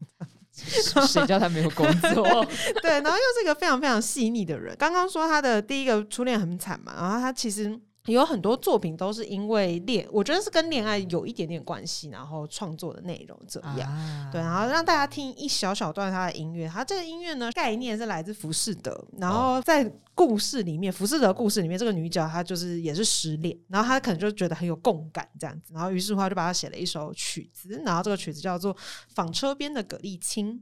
谁叫他没有工作？对，然后又是一个非常非常细腻的人。刚刚说他的第一个初恋很惨嘛，然后他其实有很多作品都是因为恋，我觉得是跟恋爱有一点点关系，然后创作的内容这样。啊对，然后让大家听一小小段他的音乐。他这个音乐呢，概念是来自浮士德，然后在故事里面，浮士德故事里面，这个女角她就是也是失恋，然后她可能就觉得很有共感这样子，然后于是乎她就把她写了一首曲子，然后这个曲子叫做《纺车边的蛤蜊青》。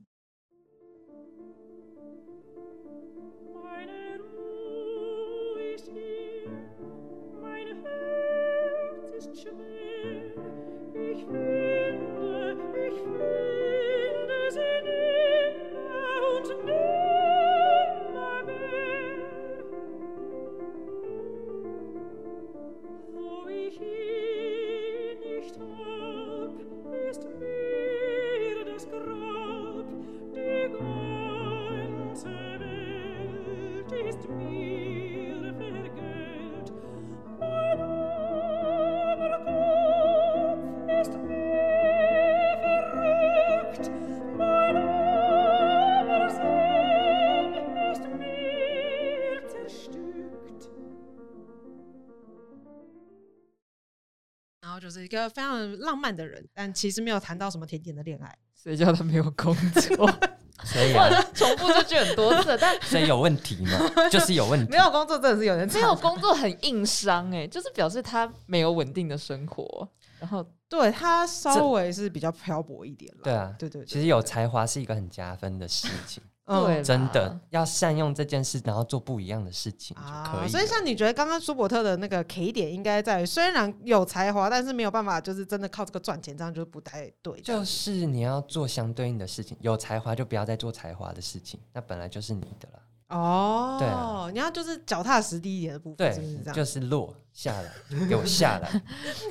个非常浪漫的人，但其实没有谈到什么甜甜的恋爱。谁叫他没有工作？所以啊，重复这句很多次，但所以有问题嘛，就是有问题没。有工作真的是有人没有工作很硬伤哎、就是表示他没有稳定的生活，然后对他稍微是比较漂泊一点了。对啊，对对对，其实有才华是一个很加分的事情，嗯对啦真的要善用这件事，然后做不一样的事情就可以啊，所以像你觉得刚刚舒伯特的那个 K 点，应该在虽然有才华，但是没有办法就是真的靠这个赚钱，这样就是不太对。就是你要做相对应的事情，有才华就不要再做才华的事情，那本来就是你的了。哦，对啊你要就是脚踏实地一点的部分，对是不是这，样？就是落下来，给我下来，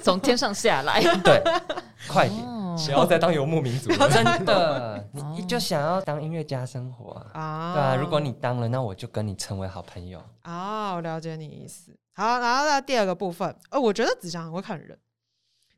从天上下来。对，快点，哦不要再当游牧民族了。真的，你就想要当音乐家生活啊。啊，对啊，如果你当了，那我就跟你成为好朋友。哦，我了解你意思。好，然后到第二个部分，呃，我觉得子祥很会看人，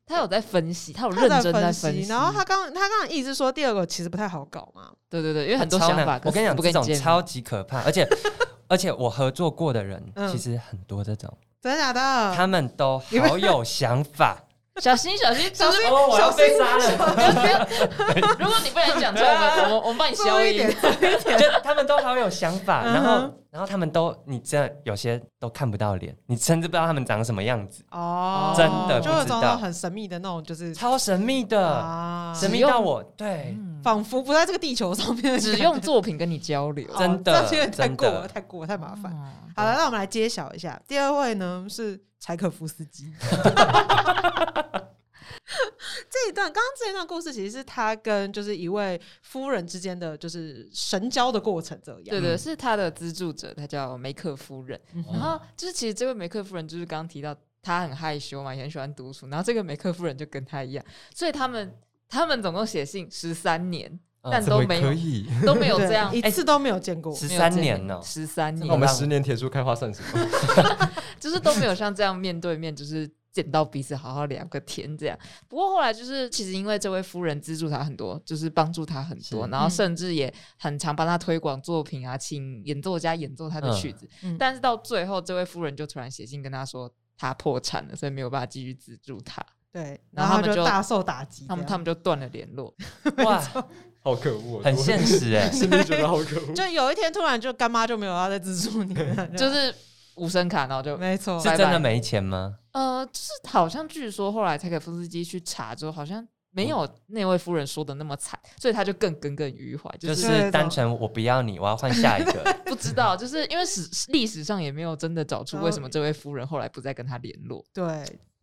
他有在分析，他有认真分分析。然后他刚他刚刚意思说第二个其实不太好搞嘛，对对对，因为很多想法，我跟你讲，这种超级可怕，而且 而且我合作过的人，嗯其实很多这种，真的假的？他们都好有想法。小 心小心，小心就是哦，我要被杀了！不要不要如果你不能讲出来，我们我们帮你消一。就他们都好有想法，然嗯后哼然后他们都，你真的有些都看不到脸，你甚至不知道他们长什么样子，哦，真的就有种不知道很神秘的那种，就是超神秘的，啊，神秘到我对，嗯。仿佛不在这个地球上面只用作品跟你交流。哦真的这样有点太真过了，太过了，太麻烦。哦好了，那我们来揭晓一下，第二位呢是柴可夫斯基。这一段，刚刚这一段故事，其实是他跟就是一位夫人之间的就是神交的过程，这样。对对，是他的资助者，他叫梅克夫人。嗯然后就是其实这位梅克夫人就是刚刚提到他很害羞嘛，也很喜欢独处。然后这个梅克夫人就跟他一样，所以他们他们总共写信十三年，嗯但都没有？都没有对这样一次都没有见过。十三年呢，十三年我们十年铁树开花算什么？就是都没有像这样面对面，就是见到彼此好好聊个天这样。不过后来就是，其实因为这位夫人资助他很多，就是帮助他很多，然后嗯甚至也很常帮他推广作品啊，请演奏家演奏他的曲子。嗯但是到最后，这位夫人就突然写信跟他说，他破产了，所以没有办法继续资助他，对，然后他们就就大受打击。他们他们就断了联络。哇，好可恶哦，很现实哎，心里觉得好可恶。就有一天突然就干妈就没有要再资助你了，就是无声卡，然后就没错，是真的没钱吗？呃，就是好像据说后来柴可夫斯基去查之后，好像没有那位夫人说的那么惨，所以他就更耿耿于怀，就就是是单纯我不要你，我要换下一个。不知道，就是因为史历史上也没有真的找出为什么这位夫人后来不再跟他联络。对，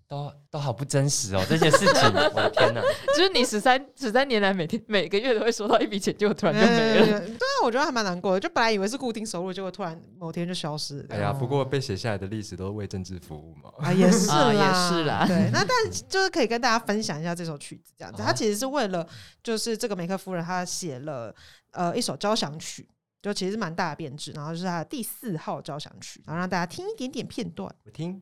都都好不真实哦，这些事情，我的天哪！就是你十三十三年来每天每个月都会收到一笔钱，结果突然就没了。对啊，我觉得还蛮难过的，就本来以为是固定收入，结果突然某天就消失了。哎呀，不过被写下来的历史都是为政治服务嘛。啊，也是 啦，啊也是啦对，那 但就是可以跟大家分享一下这首曲子，这样子，哦它其实是为了就是这个梅克夫人，他写了呃一首交响曲，就其实是蛮大的变质，然后就是他的第四号交响曲，然后让大家听一点点片段。我听，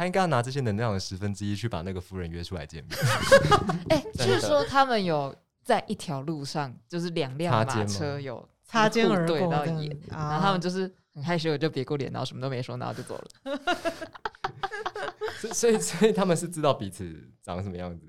他应该要拿这些能量的十分之一去把那个夫人约出来见面。哎，据说他们有在一条路上，就是两辆马车有擦肩而过然后他们就是很害羞就别过脸，然后什么都没说，然后就走了。所以所以所以他们是知道彼此长什么样子。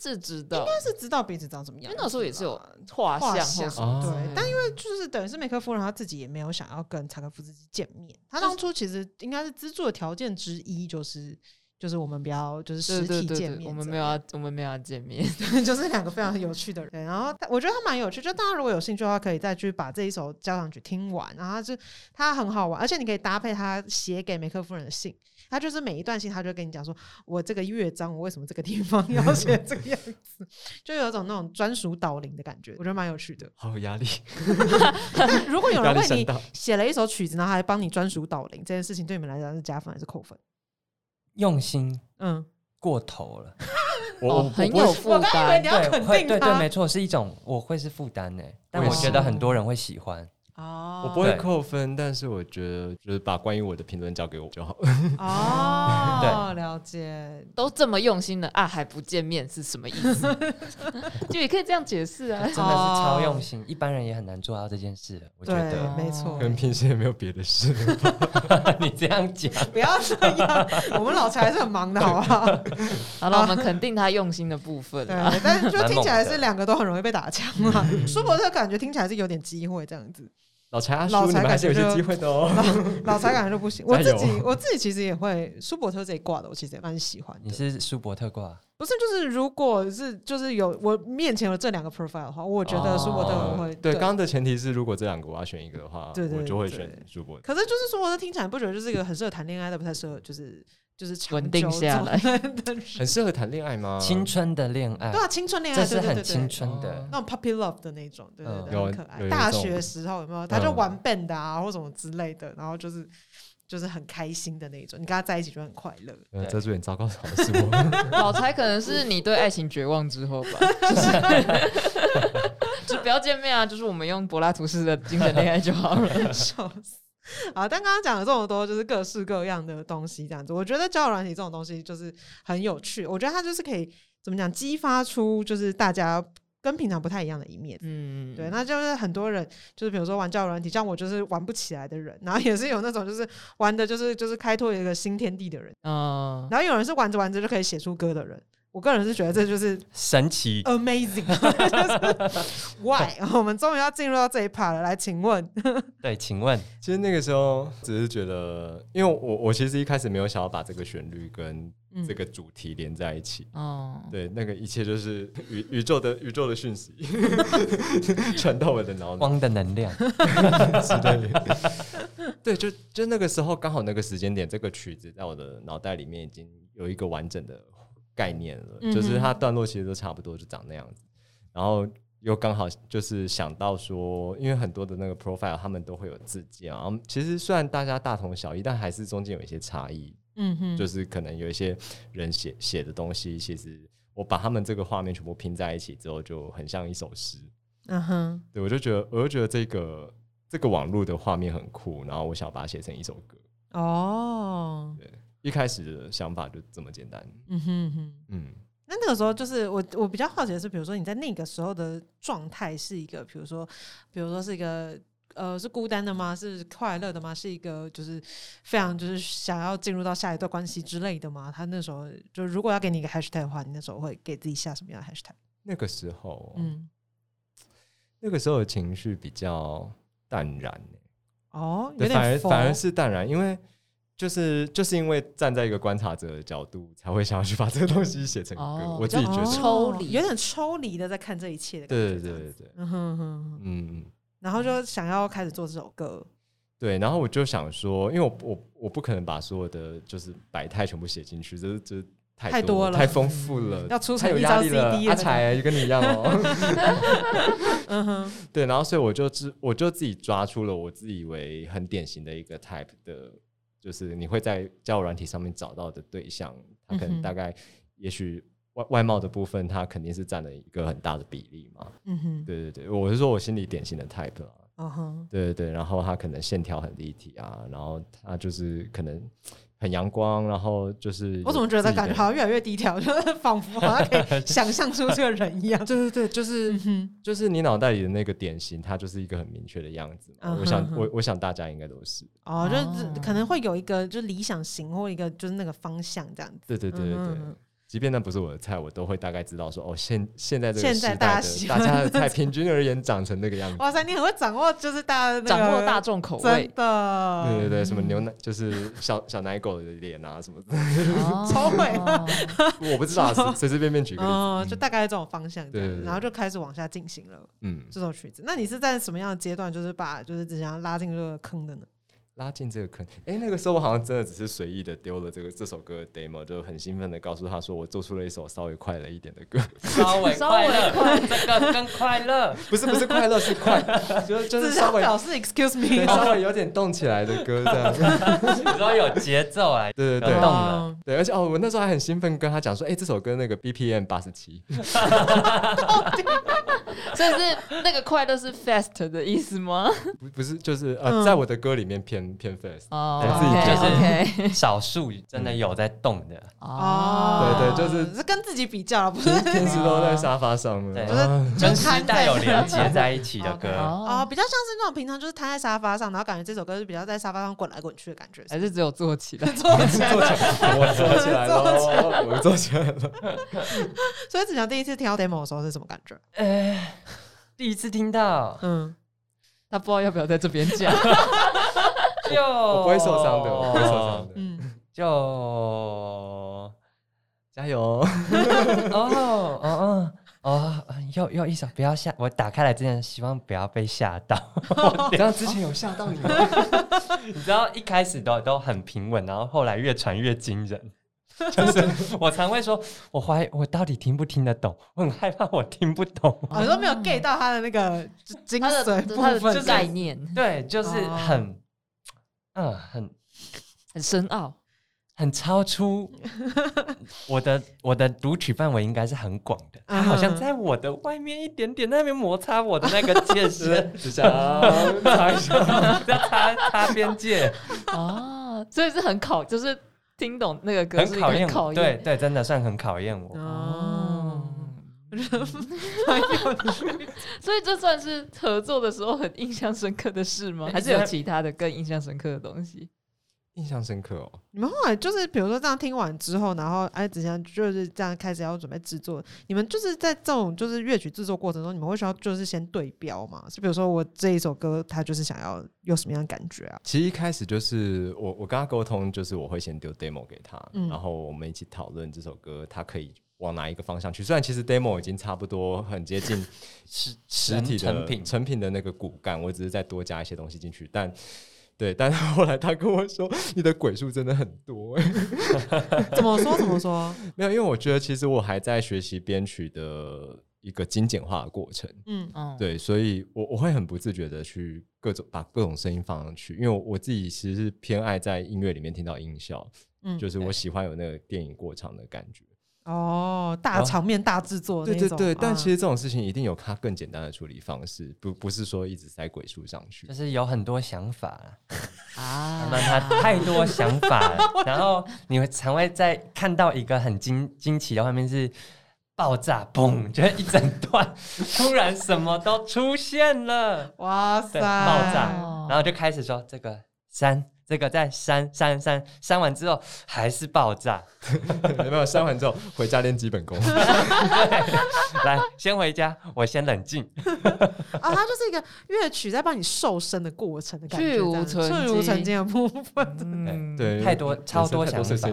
是知道，应该是知道彼此长什么样，因为那时候也是有画画像对，但因为就是等于是梅克夫人她自己也没有想要跟柴可夫斯基见面，她当初其实应该是资助的条件之一就是就是我们不要就是实体见面，我们没有要，我们没有要见面。就是两个非常有趣的人。然后他我觉得他蛮有趣，就大家如果有兴趣的话，可以再去把这一首交响曲听完。然后它就他很好玩，而且你可以搭配他写给梅克夫人的信。他就是每一段戏，他就跟你讲说，我这个乐章，我为什么这个地方要写这个样子，就有一种那种专属导聆的感觉，我觉得蛮有趣的。好有压力，但如果有人为你。写了一首曲子，然后还帮你专属导聆，这件事情对你们来讲是加分还是扣分？用心嗯，过头了。我很有负我刚以为担你。要对，对对，没错，是一种我会是负担呢，但我觉得很多人会喜欢。哦我不会扣分，但是我觉得就是把关于我的评论交给我就好。哦，了解。都这么用心了啊，还不见面是什么意思？就也可以这样解释啊真。的是超用心，一般人也很难做到这件事。我觉得，没错可。能平时也没有别的事。你这样讲，不要这样，我们老柴还是很忙的，好不好？好了，我们肯定他用心的部分对啊。，但是就听起来是两个都很容易被打枪嘛。舒伯特感觉听起来是有点机会这样子，老柴阿老叔，你还是有些感觉就机会的哦。老柴感觉就不行。我自己我自己其实也会舒伯特这一挂的，我其实也蛮喜欢你。是舒伯特挂，不是就是如果是就是有我面前有这两个 profile 的话，我觉得舒伯特我会哦对，刚刚的前提是，如果这两个我要选一个的话，我就会选舒伯特。可是就是舒伯特听起来不觉得就是一个很适合谈恋爱的，不太适合就是就是长稳定下来很适合谈恋爱吗？青春的恋爱对，啊，青春恋爱，这是很青春的哦。那种 puppy love 的那种，对对嗯对，有很可爱。大学时候有没有？他就嗯玩 band 啊，或什么之类的，然后就是就是很开心的那种，你跟他在一起就很快乐。呃，对这是点糟糕的是我。老柴可能是你对爱情绝望之后吧，就是 就不要见面啊，就是我们用柏拉图式的精神恋爱就好了。笑死！啊，但刚刚讲了这么多，就是各式各样的东西，这样子，我觉得交友软体这种东西就是很有趣。我觉得它就是可以怎么讲，激发出就是大家跟平常不太一样的一面。嗯，对，那就是很多人，就是比如说玩交友软体，像我就是玩不起来的人，然后也是有那种就是玩的，就是就是开拓一个新天地的人，嗯，然后有人是玩着玩着就可以写出歌的人。我个人是觉得这就是神奇。amazing，就是 why？我们终于要进入到这一 part 了。来，请问，对，请问其实那个时候只是觉得，因为我我其实一开始没有想要把这个旋律跟嗯这个主题连在一起。哦，对，那个一切就是宇 宇宙的宇宙的讯息传到我的脑里光的能量，之类的。对，就就那个时候刚好那个时间点，这个曲子在我的脑袋里面已经有一个完整的概念了，嗯就是它段落其实都差不多，就长那样子。然后又刚好就是想到说，因为很多的那个 profile 他们都会有字界啊，其实虽然大家大同小异，但还是中间有一些差异。嗯哼就是可能有一些人写写的东西，其实我把他们这个画面全部拼在一起之后，就很像一首诗。嗯哼，对我就觉得，我就觉得这个这个网络的画面很酷，然后我想把它写成一首歌。哦，一开始的想法就这么简单。嗯哼哼。嗯，那那个时候就是我我比较好奇的是，比如说你在那个时候的状态是一个，比如说，比如说是一个呃是孤单的吗？是快乐的吗？是一个就是非常就是想要进入到下一段关系之类的吗？他那时候就如果要给你一个 hashtag 的话，你那时候会给自己下什么样的 hashtag？那个时候，嗯，那个时候的情绪比较淡然、欸哦，反而点反而是淡然，因为就是就是因为站在一个观察者的角度，才会想要去把这个东西写成歌。哦我自己觉得，哦抽离有点抽离的在看这一切的感觉。对对对对对，嗯哼哼哼，嗯嗯。然后就想要开始做这首歌。对，然后我就想说，因为我我我不可能把所有的就是百态全部写进去，这这太太多了太丰富了，要出太有成一张压力了 CD 了阿才跟你一样哦。嗯哼，对，然后所以我就自我就自己抓出了我自以为很典型的一个 type 的，就是你会在交友软体上面找到的对象，他可能大概也许外外貌的部分，他肯定是占了一个很大的比例嘛。嗯哼，对对对，我是说我心里典型的 type 啊。对对对，然后他可能线条很立体啊，然后他就是可能很阳光，然后就是我怎么觉得感觉好好？像越来越低调，就是仿佛好像可以 想象出这个人一样。对对对，就是嗯，就是你脑袋里的那个典型，它就是一个很明确的样子。嗯哼我想我我想大家应该都是，哦，就是哦可能会有一个就是理想型或一个就是那个方向这样子。对对对对对。即便那不是我的菜，我都会大概知道说，哦，现现在这个现在时代的大家大家的菜，平均而言长成那个样子。哇塞，你很会掌握，就是大家的那个掌握大众口真味，的，对对对，什么牛奶就是小小奶狗的脸啊什么的，超会。哦我不知道，随随随便便举个例子。嗯，就大概这种方向这然后就开始往下进行了嗯，这首曲子。那你是在什么样的阶段，就是把就是只想拉进这个坑的呢？拉进这个坑。哎、那个时候我好像真的只是随意的丢了这个这首歌的 demo，就很兴奋的告诉他说，我做出了一首稍微快乐一点的歌。稍微 稍快微乐，这个更快乐。不是不是快乐，是快，就是就是稍微想表示 excuse 对 me，稍微有点动起来的歌这样。你说有节奏啊，对对对动了。哦对，而且哦，我那时候还很兴奋跟他讲说，哎、这首歌那个 BPM 八十七，所以是那个快乐是 fast 的意思吗？不不是就是呃，嗯在我的歌里面偏偏 fast。哦对自己觉得 OK，少数真的有在动的，哦，对对就是是跟自己比较，不是平平时都在沙发上对就是跟时代有连接在一起的歌。哦，哦，比较像是那种平常就是瘫在沙发上，然后感觉这首歌是比较在沙发上滚来滚去的感觉，还是只有坐起来？坐起来。我坐起来了，我坐起来了。所以子强第一次听到 demo 的时候是什么感觉？呃，第一次听到，嗯，他不知道要不要在这边讲。就我不会受伤的，我不会受伤的。嗯，就加油！哦哦哦哦，又又一首不要吓我打开来之前，希望不要被吓到。你知道之前有吓到你吗？你知道一开始都都很平稳，然后后来越传越惊人。就是我常会说，我怀疑我到底听不听得懂，我很害怕我听不懂。哦，你都没有 get 到他的那个精他的髓部他的分，概念对，就是哦很，嗯，很很深奥，很超出 我的我的读取范围应该是很广的，它好像嗯在我的外面一点点，那边摩擦我的那个界 限，只想擦一下。在擦擦边界，哦，所以是很考，就是听懂那个歌是很考验我。考验，对对，真的算很考验我。哦，所以这算是合作的时候很印象深刻的事吗？还是有其他的更印象深刻的东西？印象深刻哦。你们后来就是比如说这样听完之后，然后哎，子强就是这样开始要准备制作，你们就是在这种就是乐曲制作过程中，你们会需要就是先对标嘛？是比如说我这一首歌，他就是想要有什么样的感觉啊？其实一开始就是我我跟他沟通，就是我会先丢 demo 给他，嗯然后我们一起讨论这首歌，他可以往哪一个方向去。虽然其实 demo 已经差不多很接近 实实体的成品成品的那个骨干，我只是再多加一些东西进去，但。对，但是后来他跟我说，你的鬼数真的很多、欸，怎么说？怎么说？没有，因为我觉得其实我还在学习编曲的一个精简化的过程，嗯嗯，对，所以我我会很不自觉的去各种把各种声音放上去，因为我我自己其实是偏爱在音乐里面听到音效，嗯，就是我喜欢有那个电影过场的感觉。哦，大场面、大制作对对对，但啊其实这种事情一定有它更简单的处理方式，不不是说一直塞鬼数上去。就。是有很多想法啦，啊那他太多想法了，然后你会常会在看到一个很惊惊奇的画面是爆炸，嘣，就一整段突然什么都出现了，哇塞，爆炸哦，然后就开始说这个删，这个再删删删，删完之后还是爆炸，有没有删完之后回家练基本功？来先回家，我先冷静，啊，它就是一个乐曲在帮你瘦身的过程的感觉，去无这样存去无存精精的部分。嗯，对，太多超多想法。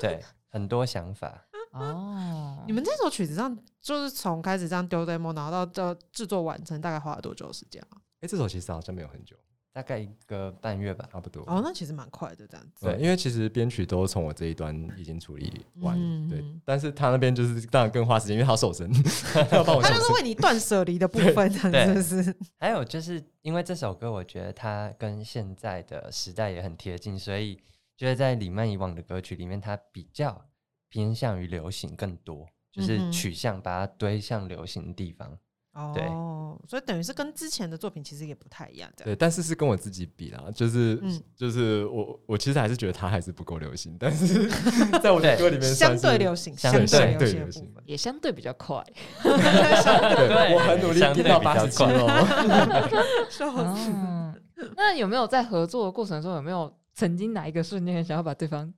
对，很多想法。哦，你们这首曲子上，就是从开始这样丢 demo，然后到到制作完成，大概花了多久的时间啊？哎，这首其实好像没有很久，大概一个半月吧，差不多。哦，那其实蛮快的，这样子。对，因为其实编曲都从我这一端已经处理完，对但是他那边就是当然更花时间，因为他要瘦身，他要帮我。他就是为你断舍离的部分，这对样子是不是？还有就是因为这首歌，我觉得它跟现在的时代也很贴近，所以就是在李曼以往的歌曲里面，它比较偏向于流行更多，就是取向把它堆向流行的地方。哦，所以等于是跟之前的作品其实也不太一样，这样。对，但是是跟我自己比啦，就是、嗯就是我我其实还是觉得他还是不够流行，但是 在我的歌里面相对流行，相对对流行行的部分。也相对比较快。对，我很努力听到八十七快哦。笑死！哦，那有没有在合作的过程中，有没有曾经哪一个瞬间想要把对方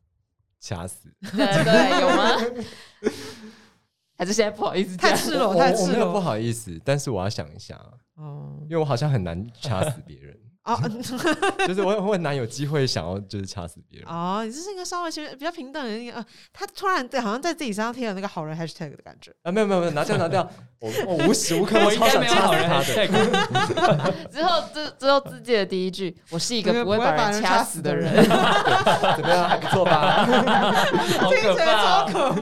掐死！对对有吗？还是现在不好意思？太赤裸，我太赤我没有不。好意思，但是我要想一下，哦因为我好像很难掐死别人，哦 就是我我很难有机会想要就是掐死别人。哦，你这是一个稍微其实比较平等的一个，呃，他突然对好像在自己身上贴了那个好人 hashtag 的感觉。啊，没有没有没有，拿掉拿掉，我我无时无刻都我应超想该没有好人掐死他的。之后之之后自己的第一句，我是一个不会把人人掐死的人。怎么样？还不错吧？好听起来可怕超哦！可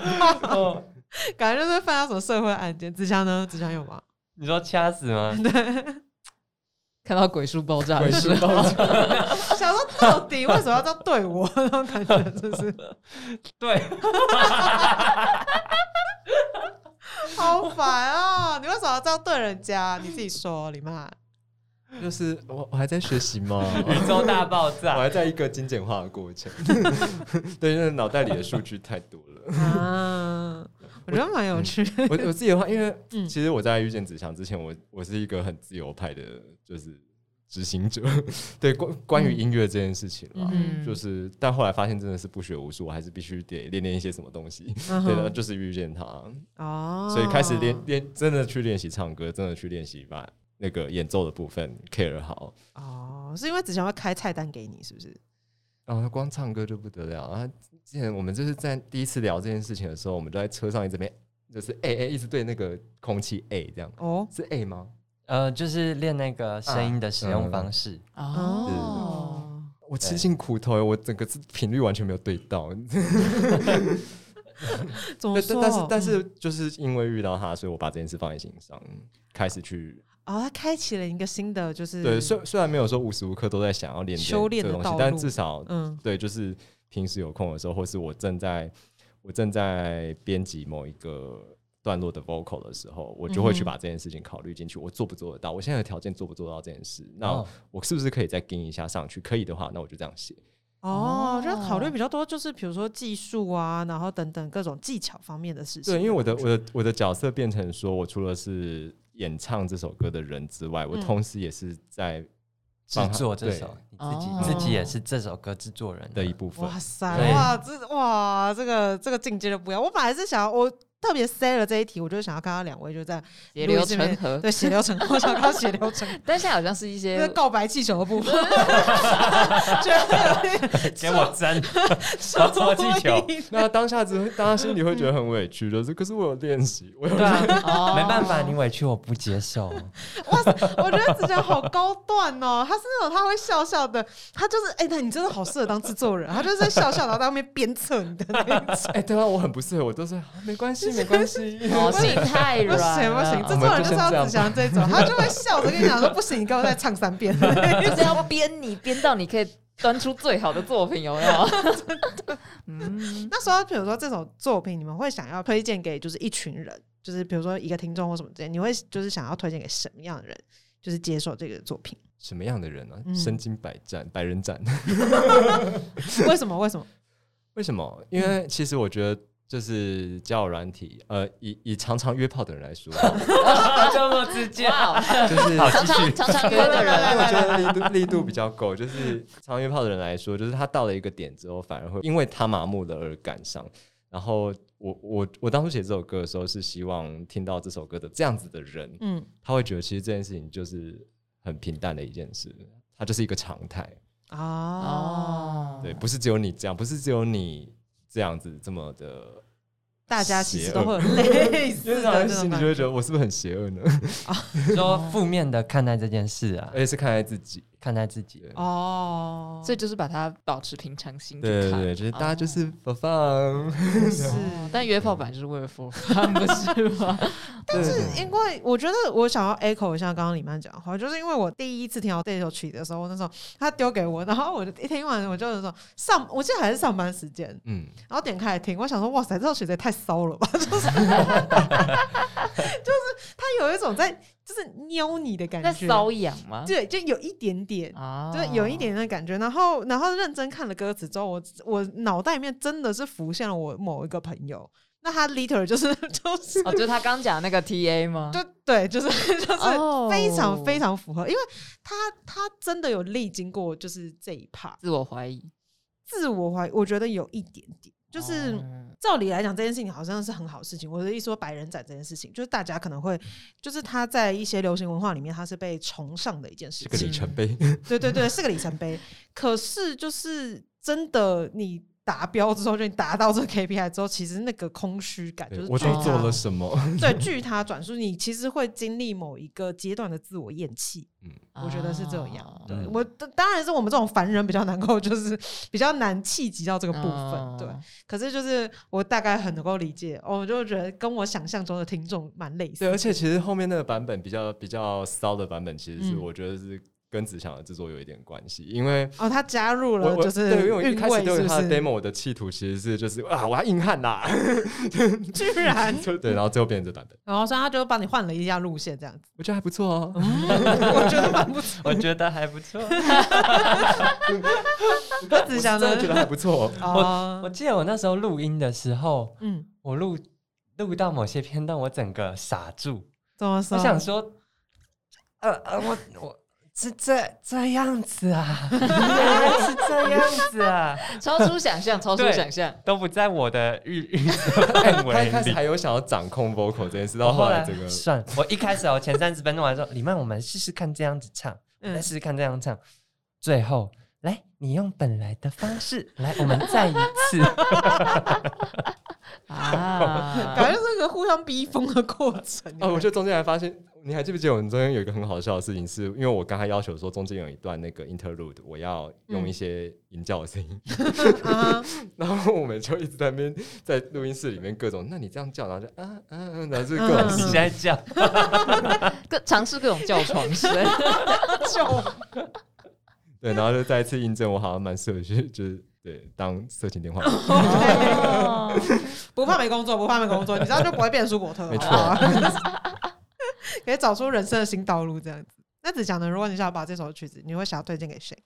怕，哦 感觉就是犯到什么社会案件。子强呢？子强有吗？你说掐死吗？对 看到鬼叔爆炸鬼的时候，叔爆炸，想说到底为什么要这样对我？那种感觉就是对，好烦啊！你为什么要这样对人家？你自己说，李曼。就是我我还在学习嘛，宇宙大爆炸我炸。还在一个精简化的过程。对，因为脑袋里的数据太多了。啊，我觉得蛮有趣的。我我自己的话，因为 嗯其实我在遇见子强之前，我我是一个很自由派的，就是执行者。对关关于音乐这件事情啦，嗯就是但后来发现真的是不学无术，我还是必须得练练一些什么东西。嗯对的，哼就是遇见他，哦，所以开始练练，真的去练习唱歌，真的去练习把那个演奏的部分 care 好。哦，是因为子强会开菜单给你，是不是？然后光唱歌就不得了。然后之前我们就是在第一次聊这件事情的时候，我们就在车上一直边就是哎哎、一直对那个空气哎、这样，哦是哎、吗？呃，就是练那个声音的使用方式。哦，我吃尽苦头、欸，我整个是频率完全没有对到。怎么说？但但是但嗯是就是因为遇到他，所以我把这件事放在心上，开始去哦，他开启了一个新的，就是对。虽虽然没有说无时无刻都在想要练修炼的东西，但至少嗯对，就是平时有空的时候，或是我正在我正在编辑某一个段落的 vocal 的时候，我就会去把这件事情考虑进去。我做不做得到？我现在的条件做不做到这件事？那哦我是不是可以再跟一下上去？可以的话，那我就这样写。哦，就要考虑哦比较多，就是比如说技术啊，然后等等各种技巧方面的事情。对，因为我的我的我的角色变成说，我除了是演唱这首歌的人之外，我嗯同时也是在制作这首，你自己哦自己也是这首歌制作人的一部分。哇塞，哇，这哇，这个这个境界就不一样。我本来是想，我特别塞了这一题，我就是想要看到两位就在血流成河。对血流成河，我想看到血流成河，但现在好像是一些个告白气球的部分，觉得给我争，要搓气球。那当下只会，当下心里会觉得很委屈，就是可是我有练习，我有对啊，哦没办法，你委屈我不接受。哇我觉得子强好高段哦，他是那种他会笑笑的，他就是哎，那、你真的好适合当制作人，他就是在笑笑，然后在后面鞭策你的那一种。哎、对啊，我很不适合，我都是、啊没关系，没关系。哦，心太不软不，行不行，制我们作人就是要只想这种，他就会笑着跟你讲说：“不行，你给我再唱三遍。就是要编你编到你可以端出最好的作品，有没有？嗯”那说到比如说这种作品，你们会想要推荐给就是一群人，就是比如说一个听众或什么之类，你会就是想要推荐给什么样的人，就是接受这个作品？什么样的人呢、啊？嗯身经百战，百人斩。为什么？为什么？为什么？因为其实我觉得。就是交友软体，呃，以以常常约炮的人来说，这么直接，就是好常常常常约的 因为人，我觉得力度力度比较够，就是常约炮的人来说，就是他到了一个点之后，反而会因为他麻木了而感伤。然后我我我当初写这首歌的时候，是希望听到这首歌的这样子的人，嗯，他会觉得其实这件事情就是很平淡的一件事，它就是一个常态。啊，哦，对，不是只有你这样，不是只有你这样子这么的，大家其实都会有 类似因为让人的这种感心里就会觉得我是不是很邪恶呢？说负面的看待这件事啊而，且是看待自己。看待自己。了哦，所以就是把它保持平常心去看，对对对，就是大家就哦。是 for fun。是。哦但约炮本来就是为了 for fun，不是吗？但是因为我觉得我想要 echo 一下刚刚李曼讲的话，就是因为我第一次听到这首曲的时候，那时候他丢给我，然后我就一听完，我就是说上，我记得还是上班时间，嗯，然后点开来听，我想说哇塞，这首曲子也太骚了吧，就是。就是他有一种在，就是撩你的感在觉，瘙痒吗？对，就有一点点。啊，对，有一点的感觉，然后，然后认真看了歌词之后，我我脑袋里面真的是浮现了我某一个朋友，那他 liter 就是 就是哦，就是他刚讲那个 T A 吗？就对，就是就是哦。非常非常符合，因为他他真的有历经过就是这一趴自我怀疑，自我怀疑，我觉得有一点点，就是哦照理来讲这件事情好像是很好事情。我的意思说百人斩这件事情，就是大家可能会，就是他在一些流行文化里面，他是被崇尚的一件事是个里情，程碑。对对对，是个里程碑。可是就是真的你。达标之后，就你达到这个 KPI 之后，其实那个空虚感就是我都做了什么？对，据他转述，你其实会经历某一个阶段的自我厌弃，嗯我觉得是这样。啊对嗯我当然是我们这种凡人比较能够，就是比较难气及到这个部分。对，哦可是就是我大概很能够理解，哦我就觉得跟我想象中的听众蛮类似对，的。而且其实后面那个版本比较比较骚的版本，其实是嗯我觉得是跟子祥的制作有一点关系，因为哦，他加入我我了就是对，因为我一开始对他的？demo 的企图其实是就是啊，我要硬汉啦，居然，对，然后最后变成这版本，然后所以他就帮你换了一下路线，这样子，我觉得还不错哦。我觉得蛮不错。我觉得还不错。我只想呢真的觉得还不错哦。哦我，记得我那时候录音的时候，嗯，我录录到某些片段，我整个傻住。怎么说？我想说，呃呃，我我是这这样子啊，原来是这样子啊，超出想象，超出想象。都不在我的预预测范他围一开始里。还有想要掌控 vocal 这件事，我到后来这个算，我一开始哦，前三十分钟完之后，李曼，我们试试看这样子唱，嗯再试试看这样唱，最后来，你用本来的方式 来，我们再一次。啊，感觉是一个互相逼疯的过程。哦，我觉得中间还发现，你还记不记得我们中间有一个很好笑的事情是，因为我刚才要求说中间有一段那个 interlude，我要用一些吟叫的声音，啊，然后我们就一直在那边在录音室里面各种，那你这样叫，然后就啊啊，啊然后就各种嗯。你现在叫，各尝试各种叫床声，对，然后就再一次印证我好像蛮适合去就是对当色情电话，哦。不怕没工作，不怕没工作，你这样就不会变舒伯特。可以找出人生的新道路，这样子。那子祥呢？如果你想要把这首曲子，你会想要推荐给谁？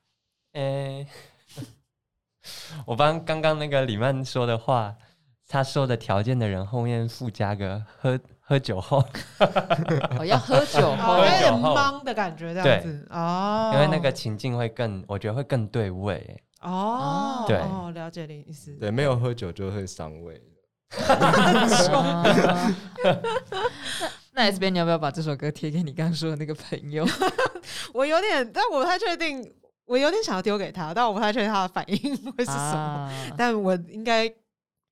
诶、我帮刚刚那个李曼说的话，他说的条件的人后面附加个喝喝酒后，我要喝酒 哦，后有点懵的感觉，这样子哦。因为那个情境会更，我觉得会更对味。哦，对哦，了解你的意思。对，没有喝酒就会伤胃。啊那 S 边你要不要把这首歌贴给你刚刚说的那个朋友？我有点，但我不太确定，我有点想要丢给他，但我不太确定他的反应会是什么。啊但我应该，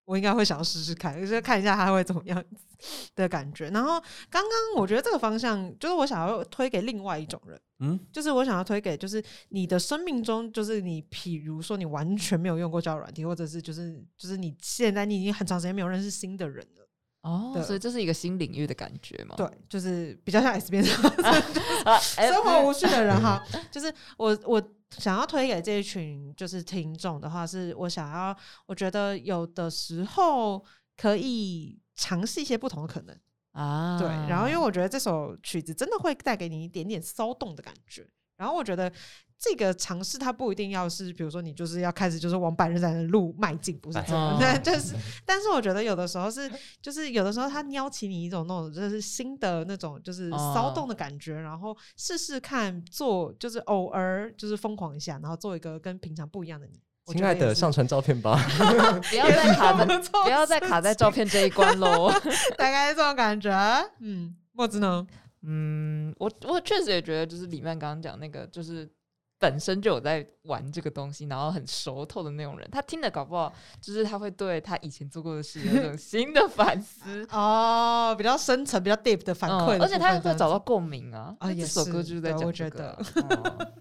我应该会想要试试看，就是看一下他会怎么样子的感觉。然后刚刚我觉得这个方向，就是我想要推给另外一种人，嗯，就是我想要推给，就是你的生命中，就是你，譬如说你完全没有用过交友软体，或者是就是就是你现在你已经很长时间没有认识新的人了。哦，所以这是一个新领域的感觉嘛？对，就是比较像 S 边 生活无趣的人哈，就是我我想要推给这一群就是听众的话，是我想要，我觉得有的时候可以尝试一些不同的可能，啊，对。然后因为我觉得这首曲子真的会带给你一点点骚动的感觉，然后我觉得。这个尝试它不一定要是，比如说你就是要开始就是往百人斩的路迈进，不是这样，哦就是，但是我觉得有的时候是，就是有的时候它撩起你一种那种就是新的那种就是骚动的感觉，然后试试看做，就是偶尔就是疯狂一下，然后做一个跟平常不一样的你。亲爱的，上传照片吧。不要再卡在不要再卡在照片这一关喽。大概这种感觉。嗯，墨子呢？嗯，我我确实也觉得，就是李曼刚刚讲那个，就是本身就有在玩这个东西，然后很熟透的那种人，他听了搞不好就是他会对他以前做过的事有一种新的反思。哦，比较深层、比较 deep 的反馈而且他会找到共鸣啊！啊这首歌就是在讲对我觉这个啊。哦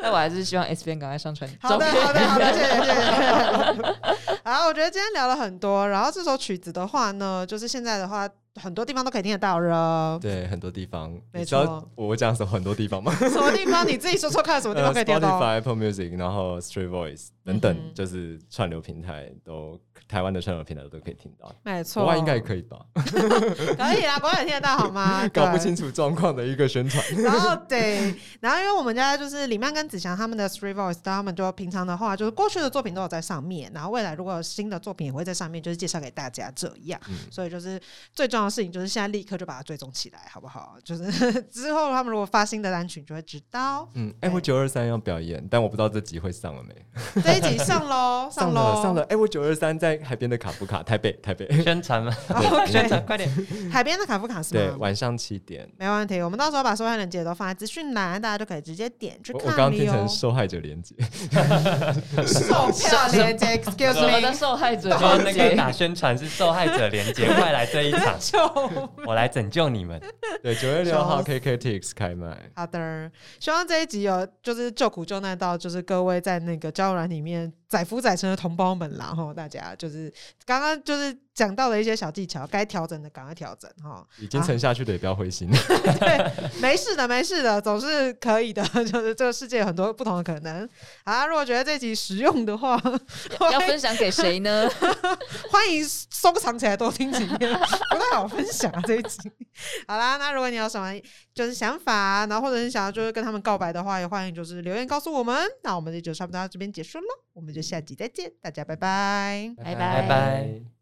那我还是希望 S 边赶快上传好的，照片。好的，好的，谢谢，谢谢。好，我觉得今天聊了很多，然后这首曲子的话呢，就是现在的话，很多地方都可以听得到了。对，很多地方，没你知道错我讲什么很多地方吗？什么地方？你自己说说看，什么地方可以听得到？Spotify、Apple Music，然后 Street Voice 等等，嗯就是串流平台都台湾的串流平台都可以听到，没错，国外应该也可以吧？可以啦，国外也听得到好吗？搞不清楚状况的一个宣传。然后对，然后因为我们家就是李曼跟子祥他们的 Three Voice，他们就平常的话，就是过去的作品都有在上面，然后未来如果有新的作品也会在上面，就是介绍给大家这样。嗯所以就是最重要的事情就是现在立刻就把它追踪起来，好不好？就是 之后他们如果发新的单曲，你就会知道嗯，哎，我九二三要表演，但我不知道这集会上了没？这一集上喽，上喽，了，上了。哎，我九二三在海边的卡夫卡，台北，台北。宣传吗？哦宣传快点！海边的卡夫卡是对，吗？晚上七点。没问题，我们到时候把受害链接都放在资讯栏，大家就可以直接点去我我刚。听成受害者连接，售票链接，excuse 我们的 me，受害者然后那个接打宣传是受害者连接，快来这一场，就我来拯救你们。对，九月六号 KKTix 开卖。好的，希望这一集有就是救苦救难到，就是各位在那个交友栏里面载浮载沉的同胞们啦，哈，大家就是刚刚就是讲到的一些小技巧，该调整的赶快调整哈。已经沉下去的也不要灰心。对，没事的，没事的，总是可以的。就是这个世界有很多不同的可能。好啦，如果觉得这集实用的话，要分享给谁呢？欢迎收藏起来多听几遍，不太好分享啊这一集。好啦，那如果你有什么就是想法，然后或者是想要就是跟他们告白的话，也欢迎就是留言告诉我们。那我们这集就差不多到这边结束了，我们就下集再见，大家拜拜。拜拜拜。